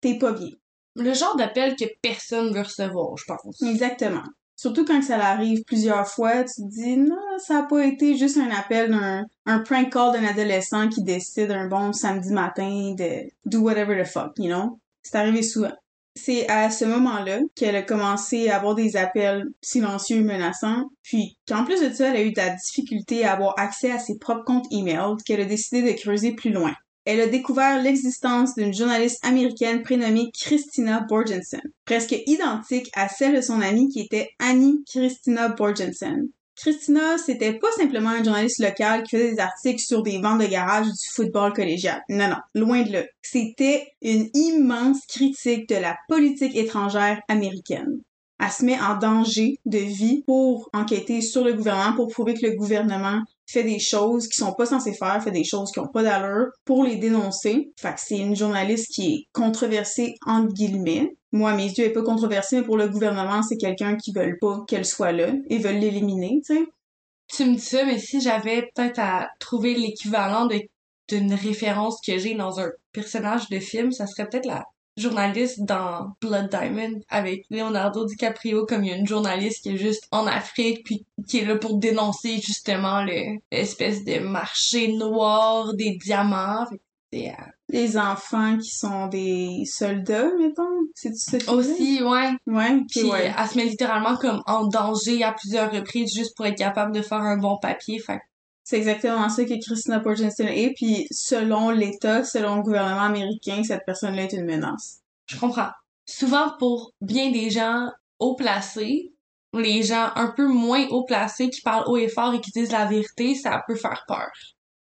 Speaker 1: t'es pas bien.
Speaker 2: Le genre d'appel que personne veut recevoir, je pense.
Speaker 1: Exactement. Surtout quand ça arrive plusieurs fois, tu te dis non, ça a pas été juste un appel d'un un prank call d'un adolescent qui décide un bon samedi matin de do whatever the fuck, you know? C'est arrivé souvent. C'est à ce moment-là qu'elle a commencé à avoir des appels silencieux menaçants, puis qu'en plus de ça, elle a eu de la difficulté à avoir accès à ses propres comptes email qu'elle a décidé de creuser plus loin. Elle a découvert l'existence d'une journaliste américaine prénommée Christina Borgensen, presque identique à celle de son amie qui était Annie Christina Borgensen. Christina, c'était pas simplement une journaliste locale qui faisait des articles sur des ventes de garage ou du football collégial. Non, non, loin de là. C'était une immense critique de la politique étrangère américaine. Elle se met en danger de vie pour enquêter sur le gouvernement, pour prouver que le gouvernement fait des choses qui sont pas censées faire, fait des choses qui ont pas d'allure pour les dénoncer. Fait que c'est une journaliste qui est controversée entre guillemets. Moi, mes yeux, elle est pas controversée, mais pour le gouvernement, c'est quelqu'un qui veulent pas qu'elle soit là et veulent l'éliminer, tu sais.
Speaker 2: Tu me dis ça, mais si j'avais peut-être à trouver l'équivalent d'une référence que j'ai dans un personnage de film, ça serait peut-être la journaliste dans Blood Diamond avec Leonardo DiCaprio comme il y a une journaliste qui est juste en Afrique puis qui est là pour dénoncer justement l'espèce de marché noir des diamants.
Speaker 1: Euh, les enfants qui sont des soldats, mettons. C'est
Speaker 2: ça Aussi, ouais.
Speaker 1: Ouais.
Speaker 2: Puis ouais. elle se met littéralement comme en danger à plusieurs reprises juste pour être capable de faire un bon papier. Fait
Speaker 1: c'est exactement ça que Christina Porgensen est, puis selon l'État, selon le gouvernement américain, cette personne-là est une menace.
Speaker 2: Je comprends. Souvent, pour bien des gens haut placés, les gens un peu moins haut placés qui parlent haut et fort et qui disent la vérité, ça peut faire peur.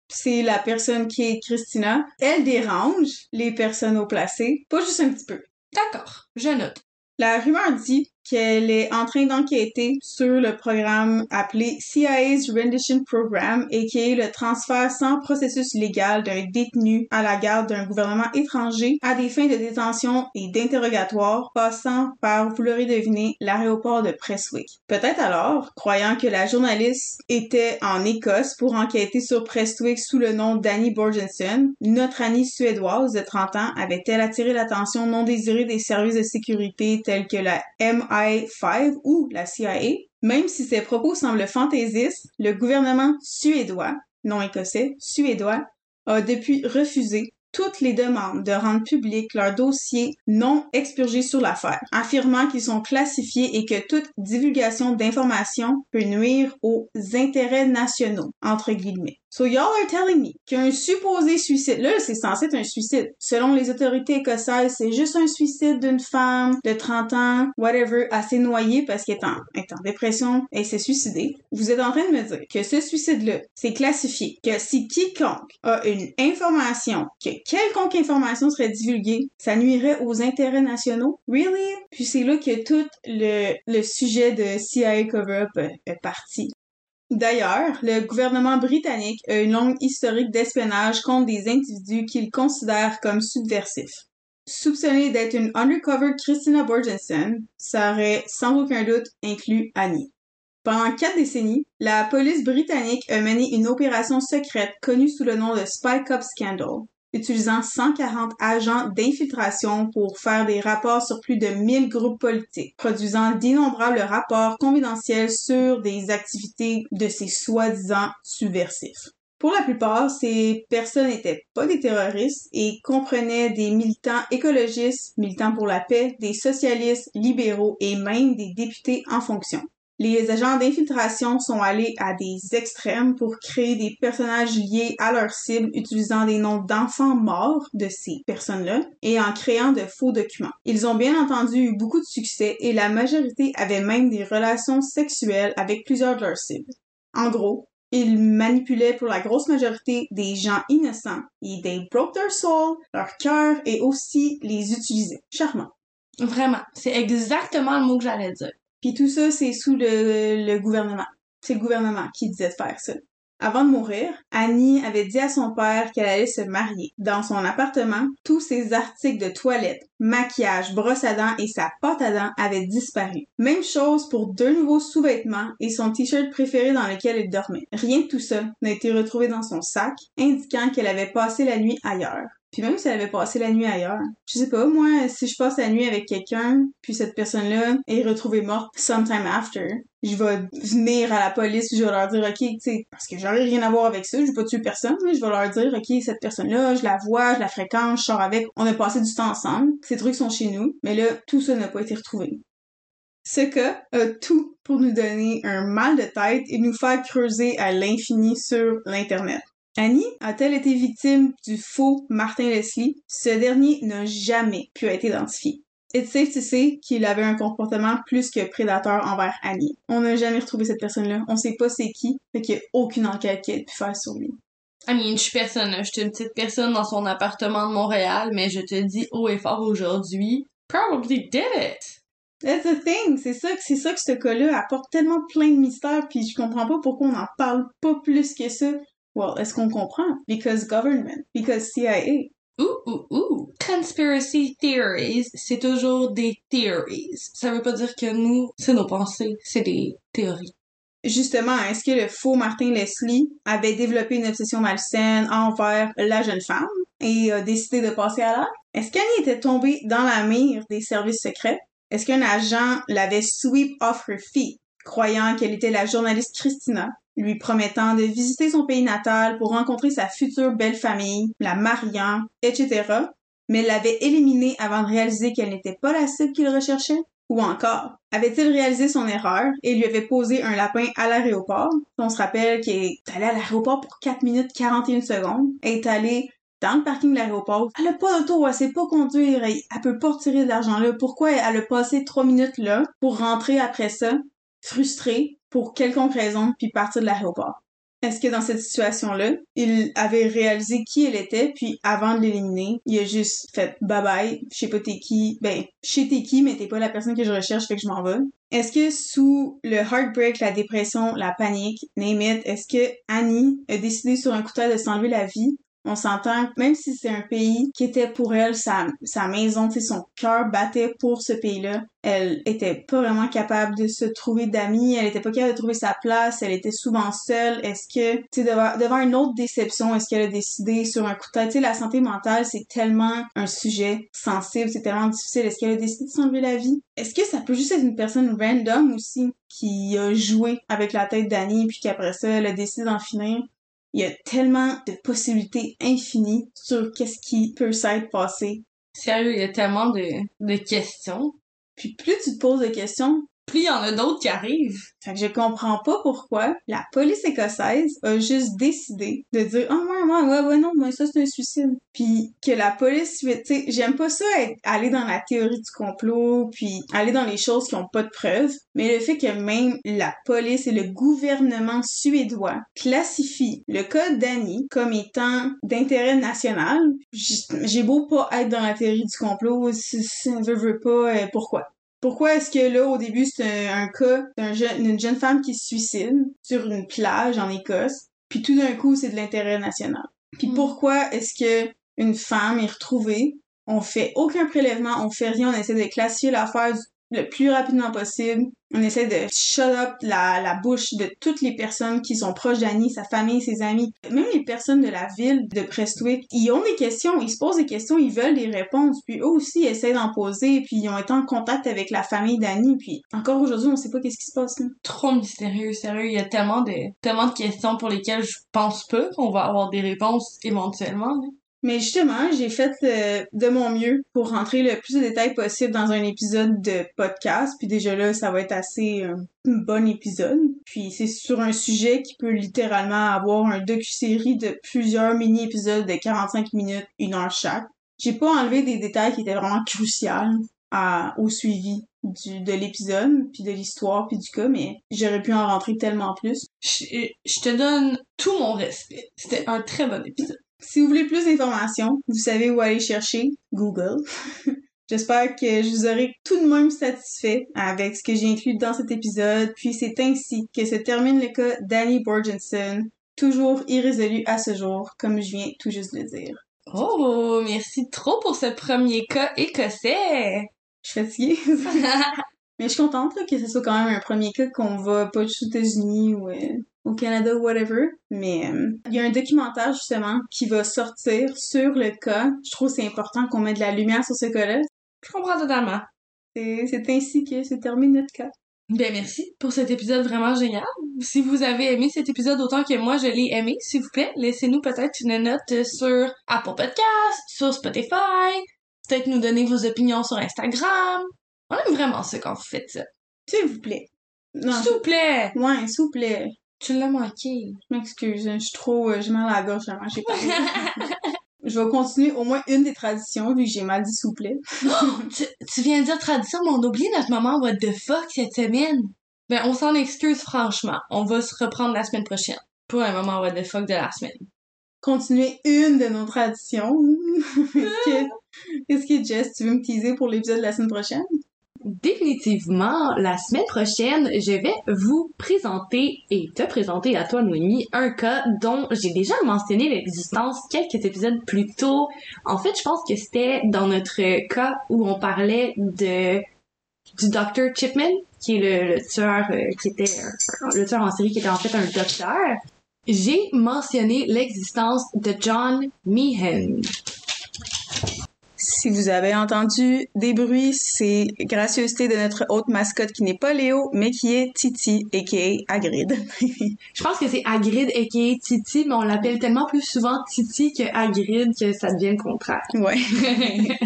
Speaker 1: C'est la personne qui est Christina. Elle dérange les personnes haut placées, pas juste un petit peu.
Speaker 2: D'accord, je note.
Speaker 1: La rumeur dit qu'elle est en train d'enquêter sur le programme appelé CIA's Rendition Program et qui est le transfert sans processus légal d'un détenu à la garde d'un gouvernement étranger à des fins de détention et d'interrogatoire passant par, vous l'aurez deviné, l'aéroport de Prestwick. Peut-être alors, croyant que la journaliste était en Écosse pour enquêter sur Prestwick sous le nom d'Annie Borgensen, notre Annie suédoise de 30 ans avait-elle attiré l'attention non désirée des services de sécurité tels que la MI 5 ou la CIA, même si ces propos semblent fantaisistes, le gouvernement suédois, non écossais, suédois, a depuis refusé toutes les demandes de rendre public leurs dossiers non expurgés sur l'affaire, affirmant qu'ils sont classifiés et que toute divulgation d'informations peut nuire aux intérêts nationaux, entre guillemets. So y'all are telling me qu'un supposé suicide, là c'est censé être un suicide. Selon les autorités écossaises, c'est juste un suicide d'une femme de 30 ans, whatever, assez noyée parce qu'elle est en, est en dépression et s'est suicidée. Vous êtes en train de me dire que ce suicide-là, c'est classifié, que si quiconque a une information, que quelconque information serait divulguée, ça nuirait aux intérêts nationaux? Really? Puis c'est là que tout le, sujet de CIA cover-up est parti. D'ailleurs, le gouvernement britannique a une longue historique d'espionnage contre des individus qu'il considère comme subversifs. Soupçonné d'être une undercover Christina Borgensen, ça aurait sans aucun doute inclus Annie. Pendant quatre décennies, la police britannique a mené une opération secrète connue sous le nom de Spy Cup Scandal, utilisant 140 agents d'infiltration pour faire des rapports sur plus de 1000 groupes politiques, produisant d'innombrables rapports confidentiels sur des activités de ces soi-disant subversifs. Pour la plupart, ces personnes n'étaient pas des terroristes et comprenaient des militants écologistes, militants pour la paix, des socialistes, libéraux et même des députés en fonction. Les agents d'infiltration sont allés à des extrêmes pour créer des personnages liés à leur cible utilisant des noms d'enfants morts de ces personnes-là et en créant de faux documents. Ils ont bien entendu eu beaucoup de succès et la majorité avait même des relations sexuelles avec plusieurs de leurs cibles. En gros, ils manipulaient pour la grosse majorité des gens innocents et they broke their soul, leur cœur et aussi les utilisaient. Charmant.
Speaker 2: Vraiment, c'est exactement le mot que j'allais dire.
Speaker 1: Puis tout ça, c'est sous le, gouvernement. C'est le gouvernement qui disait de faire ça. Avant de mourir, Annie avait dit à son père qu'elle allait se marier. Dans son appartement, tous ses articles de toilette, maquillage, brosse à dents et sa pâte à dents avaient disparu. Même chose pour deux nouveaux sous-vêtements et son t-shirt préféré dans lequel elle dormait. Rien de tout ça n'a été retrouvé dans son sac, indiquant qu'elle avait passé la nuit ailleurs. Puis même si elle avait passé la nuit ailleurs, je sais pas, moi, si je passe la nuit avec quelqu'un, puis cette personne-là est retrouvée morte sometime after, je vais venir à la police, je vais leur dire, ok, tu sais, parce que j'aurais rien à voir avec ça, je vais pas tuer personne, mais je vais leur dire, ok, cette personne-là, je la vois, je la fréquente, je sors avec, on a passé du temps ensemble, ces trucs sont chez nous, mais là, tout ça n'a pas été retrouvé. Ce cas a tout pour nous donner un mal de tête et nous faire creuser à l'infini sur l'Internet. Annie a-t-elle été victime du faux Martin Leslie? Ce dernier n'a jamais pu être identifié. It's safe to say qu'il avait un comportement plus que prédateur envers Annie. On n'a jamais retrouvé cette personne-là. On sait pas c'est qui, fait qu'il n'y a aucune enquête qui ait pu faire sur lui.
Speaker 2: I mean, je suis personne, je suis une petite personne dans son appartement de Montréal, mais je te dis haut et fort aujourd'hui, probably did it!
Speaker 1: That's the thing, c'est ça, c'est ça que ce cas-là apporte tellement plein de mystères, puis je comprends pas pourquoi on n'en parle pas plus que ça. Well, est-ce qu'on comprend? Because government, because CIA.
Speaker 2: Ouh, ouh, ouh. Conspiracy theories, c'est toujours des theories. Ça veut pas dire que nous, c'est nos pensées, c'est des théories.
Speaker 1: justement, est-ce que le faux Martin Leslie avait développé une obsession malsaine envers la jeune femme et a décidé de passer à l'acte? Est-ce qu'Annie était tombée dans la mire des services secrets? Est-ce qu'un agent l'avait sweep off her feet, croyant qu'elle était la journaliste Christina, lui promettant de visiter son pays natal pour rencontrer sa future belle famille, la mariant, etc., mais l'avait éliminée avant de réaliser qu'elle n'était pas la cible qu'il recherchait? Ou encore, avait-il réalisé son erreur et lui avait posé un lapin à l'aéroport? On se rappelle qu'il est allé à l'aéroport pour 4 minutes 41 secondes, est allé dans le parking de l'aéroport. Elle a pas d'auto, elle sait pas conduire, elle, peut pas retirer de l'argent là. Pourquoi elle a passé 3 minutes là pour rentrer après ça, frustrée, pour quelconque raison, puis partir de l'aéroport? Est-ce que dans cette situation-là, il avait réalisé qui elle était, puis avant de l'éliminer, il a juste fait bye bye, je sais pas t'es qui, ben, je sais t'es qui, mais t'es pas la personne que je recherche, fait que je m'en vais. Est-ce que sous le heartbreak, la dépression, la panique, name it, est-ce que Annie a décidé sur un coup de s'enlever la vie on s'entend même si c'est un pays qui était pour elle sa, sa maison, son cœur battait pour ce pays-là. Elle était pas vraiment capable de se trouver d'amis, elle était pas capable de trouver sa place, elle était souvent seule. Est-ce que, tu sais, devant, une autre déception, est-ce qu'elle a décidé sur un coup de tête? La santé mentale, c'est tellement un sujet sensible, c'est tellement difficile. Est-ce qu'elle a décidé de s'enlever la vie? Est-ce que ça peut juste être une personne random aussi qui a joué avec la tête d'Annie puis qu'après ça, elle a décidé d'en finir? Il y a tellement de possibilités infinies sur qu'est-ce qui peut s'être passé.
Speaker 2: Sérieux, il y a tellement de, de questions.
Speaker 1: Puis plus tu te poses de questions,
Speaker 2: plus il y en a d'autres qui arrivent.
Speaker 1: Fait que je comprends pas pourquoi la police écossaise a juste décidé de dire oh ouais ouais ouais ouais non mais ça c'est un suicide. Puis que la police tu sais j'aime pas ça être, aller dans la théorie du complot puis aller dans les choses qui ont pas de preuves mais le fait que même la police et le gouvernement suédois classifient le cas d'Annie comme étant d'intérêt national. J'ai beau pas être dans la théorie du complot si, si veut, veut pas euh, pourquoi? Pourquoi est-ce que là, au début, c'est un, cas d'une jeune femme qui se suicide sur une plage en Écosse, puis tout d'un coup, c'est de l'intérêt national? Puis hmm. pourquoi est-ce que une femme est retrouvée, on fait aucun prélèvement, on fait rien, on essaie de classifier l'affaire le plus rapidement possible. On essaie de shut up la, la bouche de toutes les personnes qui sont proches d'Annie, sa famille, ses amis, même les personnes de la ville de Prestwick. Ils ont des questions, ils se posent des questions, ils veulent des réponses, puis eux aussi essaient d'en poser, puis ils ont été en contact avec la famille d'Annie, puis encore aujourd'hui, on sait pas qu'est-ce qui se passe là.
Speaker 2: Trop mystérieux, sérieux, il y a tellement de tellement de questions pour lesquelles je pense pas qu'on va avoir des réponses éventuellement.
Speaker 1: Mais justement, j'ai fait euh, de mon mieux pour rentrer le plus de détails possible dans un épisode de podcast. Puis déjà là, ça va être assez euh, un bon épisode. Puis c'est sur un sujet qui peut littéralement avoir un docu-série de plusieurs mini-épisodes de 45 minutes, une heure chaque. J'ai pas enlevé des détails qui étaient vraiment cruciaux au suivi de l'épisode, puis de l'histoire, puis du cas, mais j'aurais pu en rentrer tellement plus.
Speaker 2: Je te donne tout mon respect. C'était un très bon épisode.
Speaker 1: Si vous voulez plus d'informations, vous savez où aller chercher. Google. J'espère que je vous aurai tout de même satisfait avec ce que j'ai inclus dans cet épisode. Puis c'est ainsi que se termine le cas d'Annie Borgenson, toujours irrésolu à ce jour, comme je viens tout juste de le dire.
Speaker 2: Oh, merci trop pour ce premier cas écossais!
Speaker 1: Je suis fatiguée. Mais je suis contente que ce soit quand même un premier cas qu'on va pas aux États-Unis ou euh, au Canada ou whatever. Mais euh, il y a un documentaire justement qui va sortir sur le cas. Je trouve c'est important qu'on mette de la lumière sur ce cas-là.
Speaker 2: Je comprends totalement.
Speaker 1: C'est ainsi que se termine notre cas.
Speaker 2: Ben merci pour cet épisode vraiment génial. Si vous avez aimé cet épisode autant que moi je l'ai aimé, s'il vous plaît, laissez-nous peut-être une note sur Apple Podcast, sur Spotify, peut-être nous donner vos opinions sur Instagram. On aime vraiment ça quand vous faites ça.
Speaker 1: S'il vous plaît.
Speaker 2: S'il vous plaît.
Speaker 1: Ouais, s'il vous plaît.
Speaker 2: Tu l'as manqué.
Speaker 1: Je m'excuse, je suis trop, j'ai mal à la gorge, j'ai pas. je vais continuer au moins une des traditions, vu que j'ai mal dit plaît.
Speaker 2: tu, viens de dire tradition, mais on a oublié notre moment what the fuck cette semaine. Ben, on s'en excuse franchement. On va se reprendre la semaine prochaine pour un moment what the fuck de la semaine.
Speaker 1: Continuer une de nos traditions. Est-ce que, que Jess, tu veux me teaser pour l'épisode de la semaine prochaine?
Speaker 2: Définitivement, la semaine prochaine, je vais vous présenter et te présenter à toi, Noémie, un cas dont j'ai déjà mentionné l'existence quelques épisodes plus tôt. En fait, je pense que c'était dans notre cas où on parlait de du Dr. Chipman, qui est le, tueur euh, qui était un- le tueur en série qui était en fait un docteur, j'ai mentionné l'existence de John Meehan.
Speaker 1: Si vous avez entendu des bruits, c'est gracieuseté de notre haute mascotte qui n'est pas Léo, mais qui est Titi, a.k.a. Hagrid.
Speaker 2: Je pense que c'est Hagrid aka Titi, mais on l'appelle tellement plus souvent Titi que Hagrid que ça devient le contraire.
Speaker 1: ouais.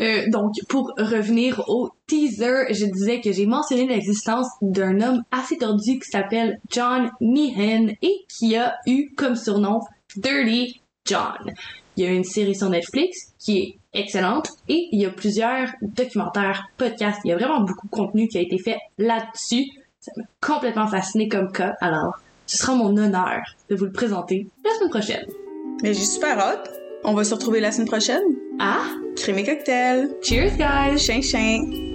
Speaker 2: Euh, donc, pour revenir au teaser, je disais que j'ai mentionné l'existence d'un homme assez tordu qui s'appelle John Meehan et qui a eu comme surnom Dirty John. Il y a une série sur Netflix qui est excellente et il y a plusieurs documentaires, podcasts. Il y a vraiment beaucoup de contenu qui a été fait là-dessus. Ça m'a complètement fasciné comme cas. Alors, ce sera mon honneur de vous le présenter la semaine prochaine.
Speaker 1: Mais j'ai super hâte. On va se retrouver la semaine prochaine.
Speaker 2: Ah,
Speaker 1: Crémer cocktail.
Speaker 2: cheers guys!
Speaker 1: Chien chien.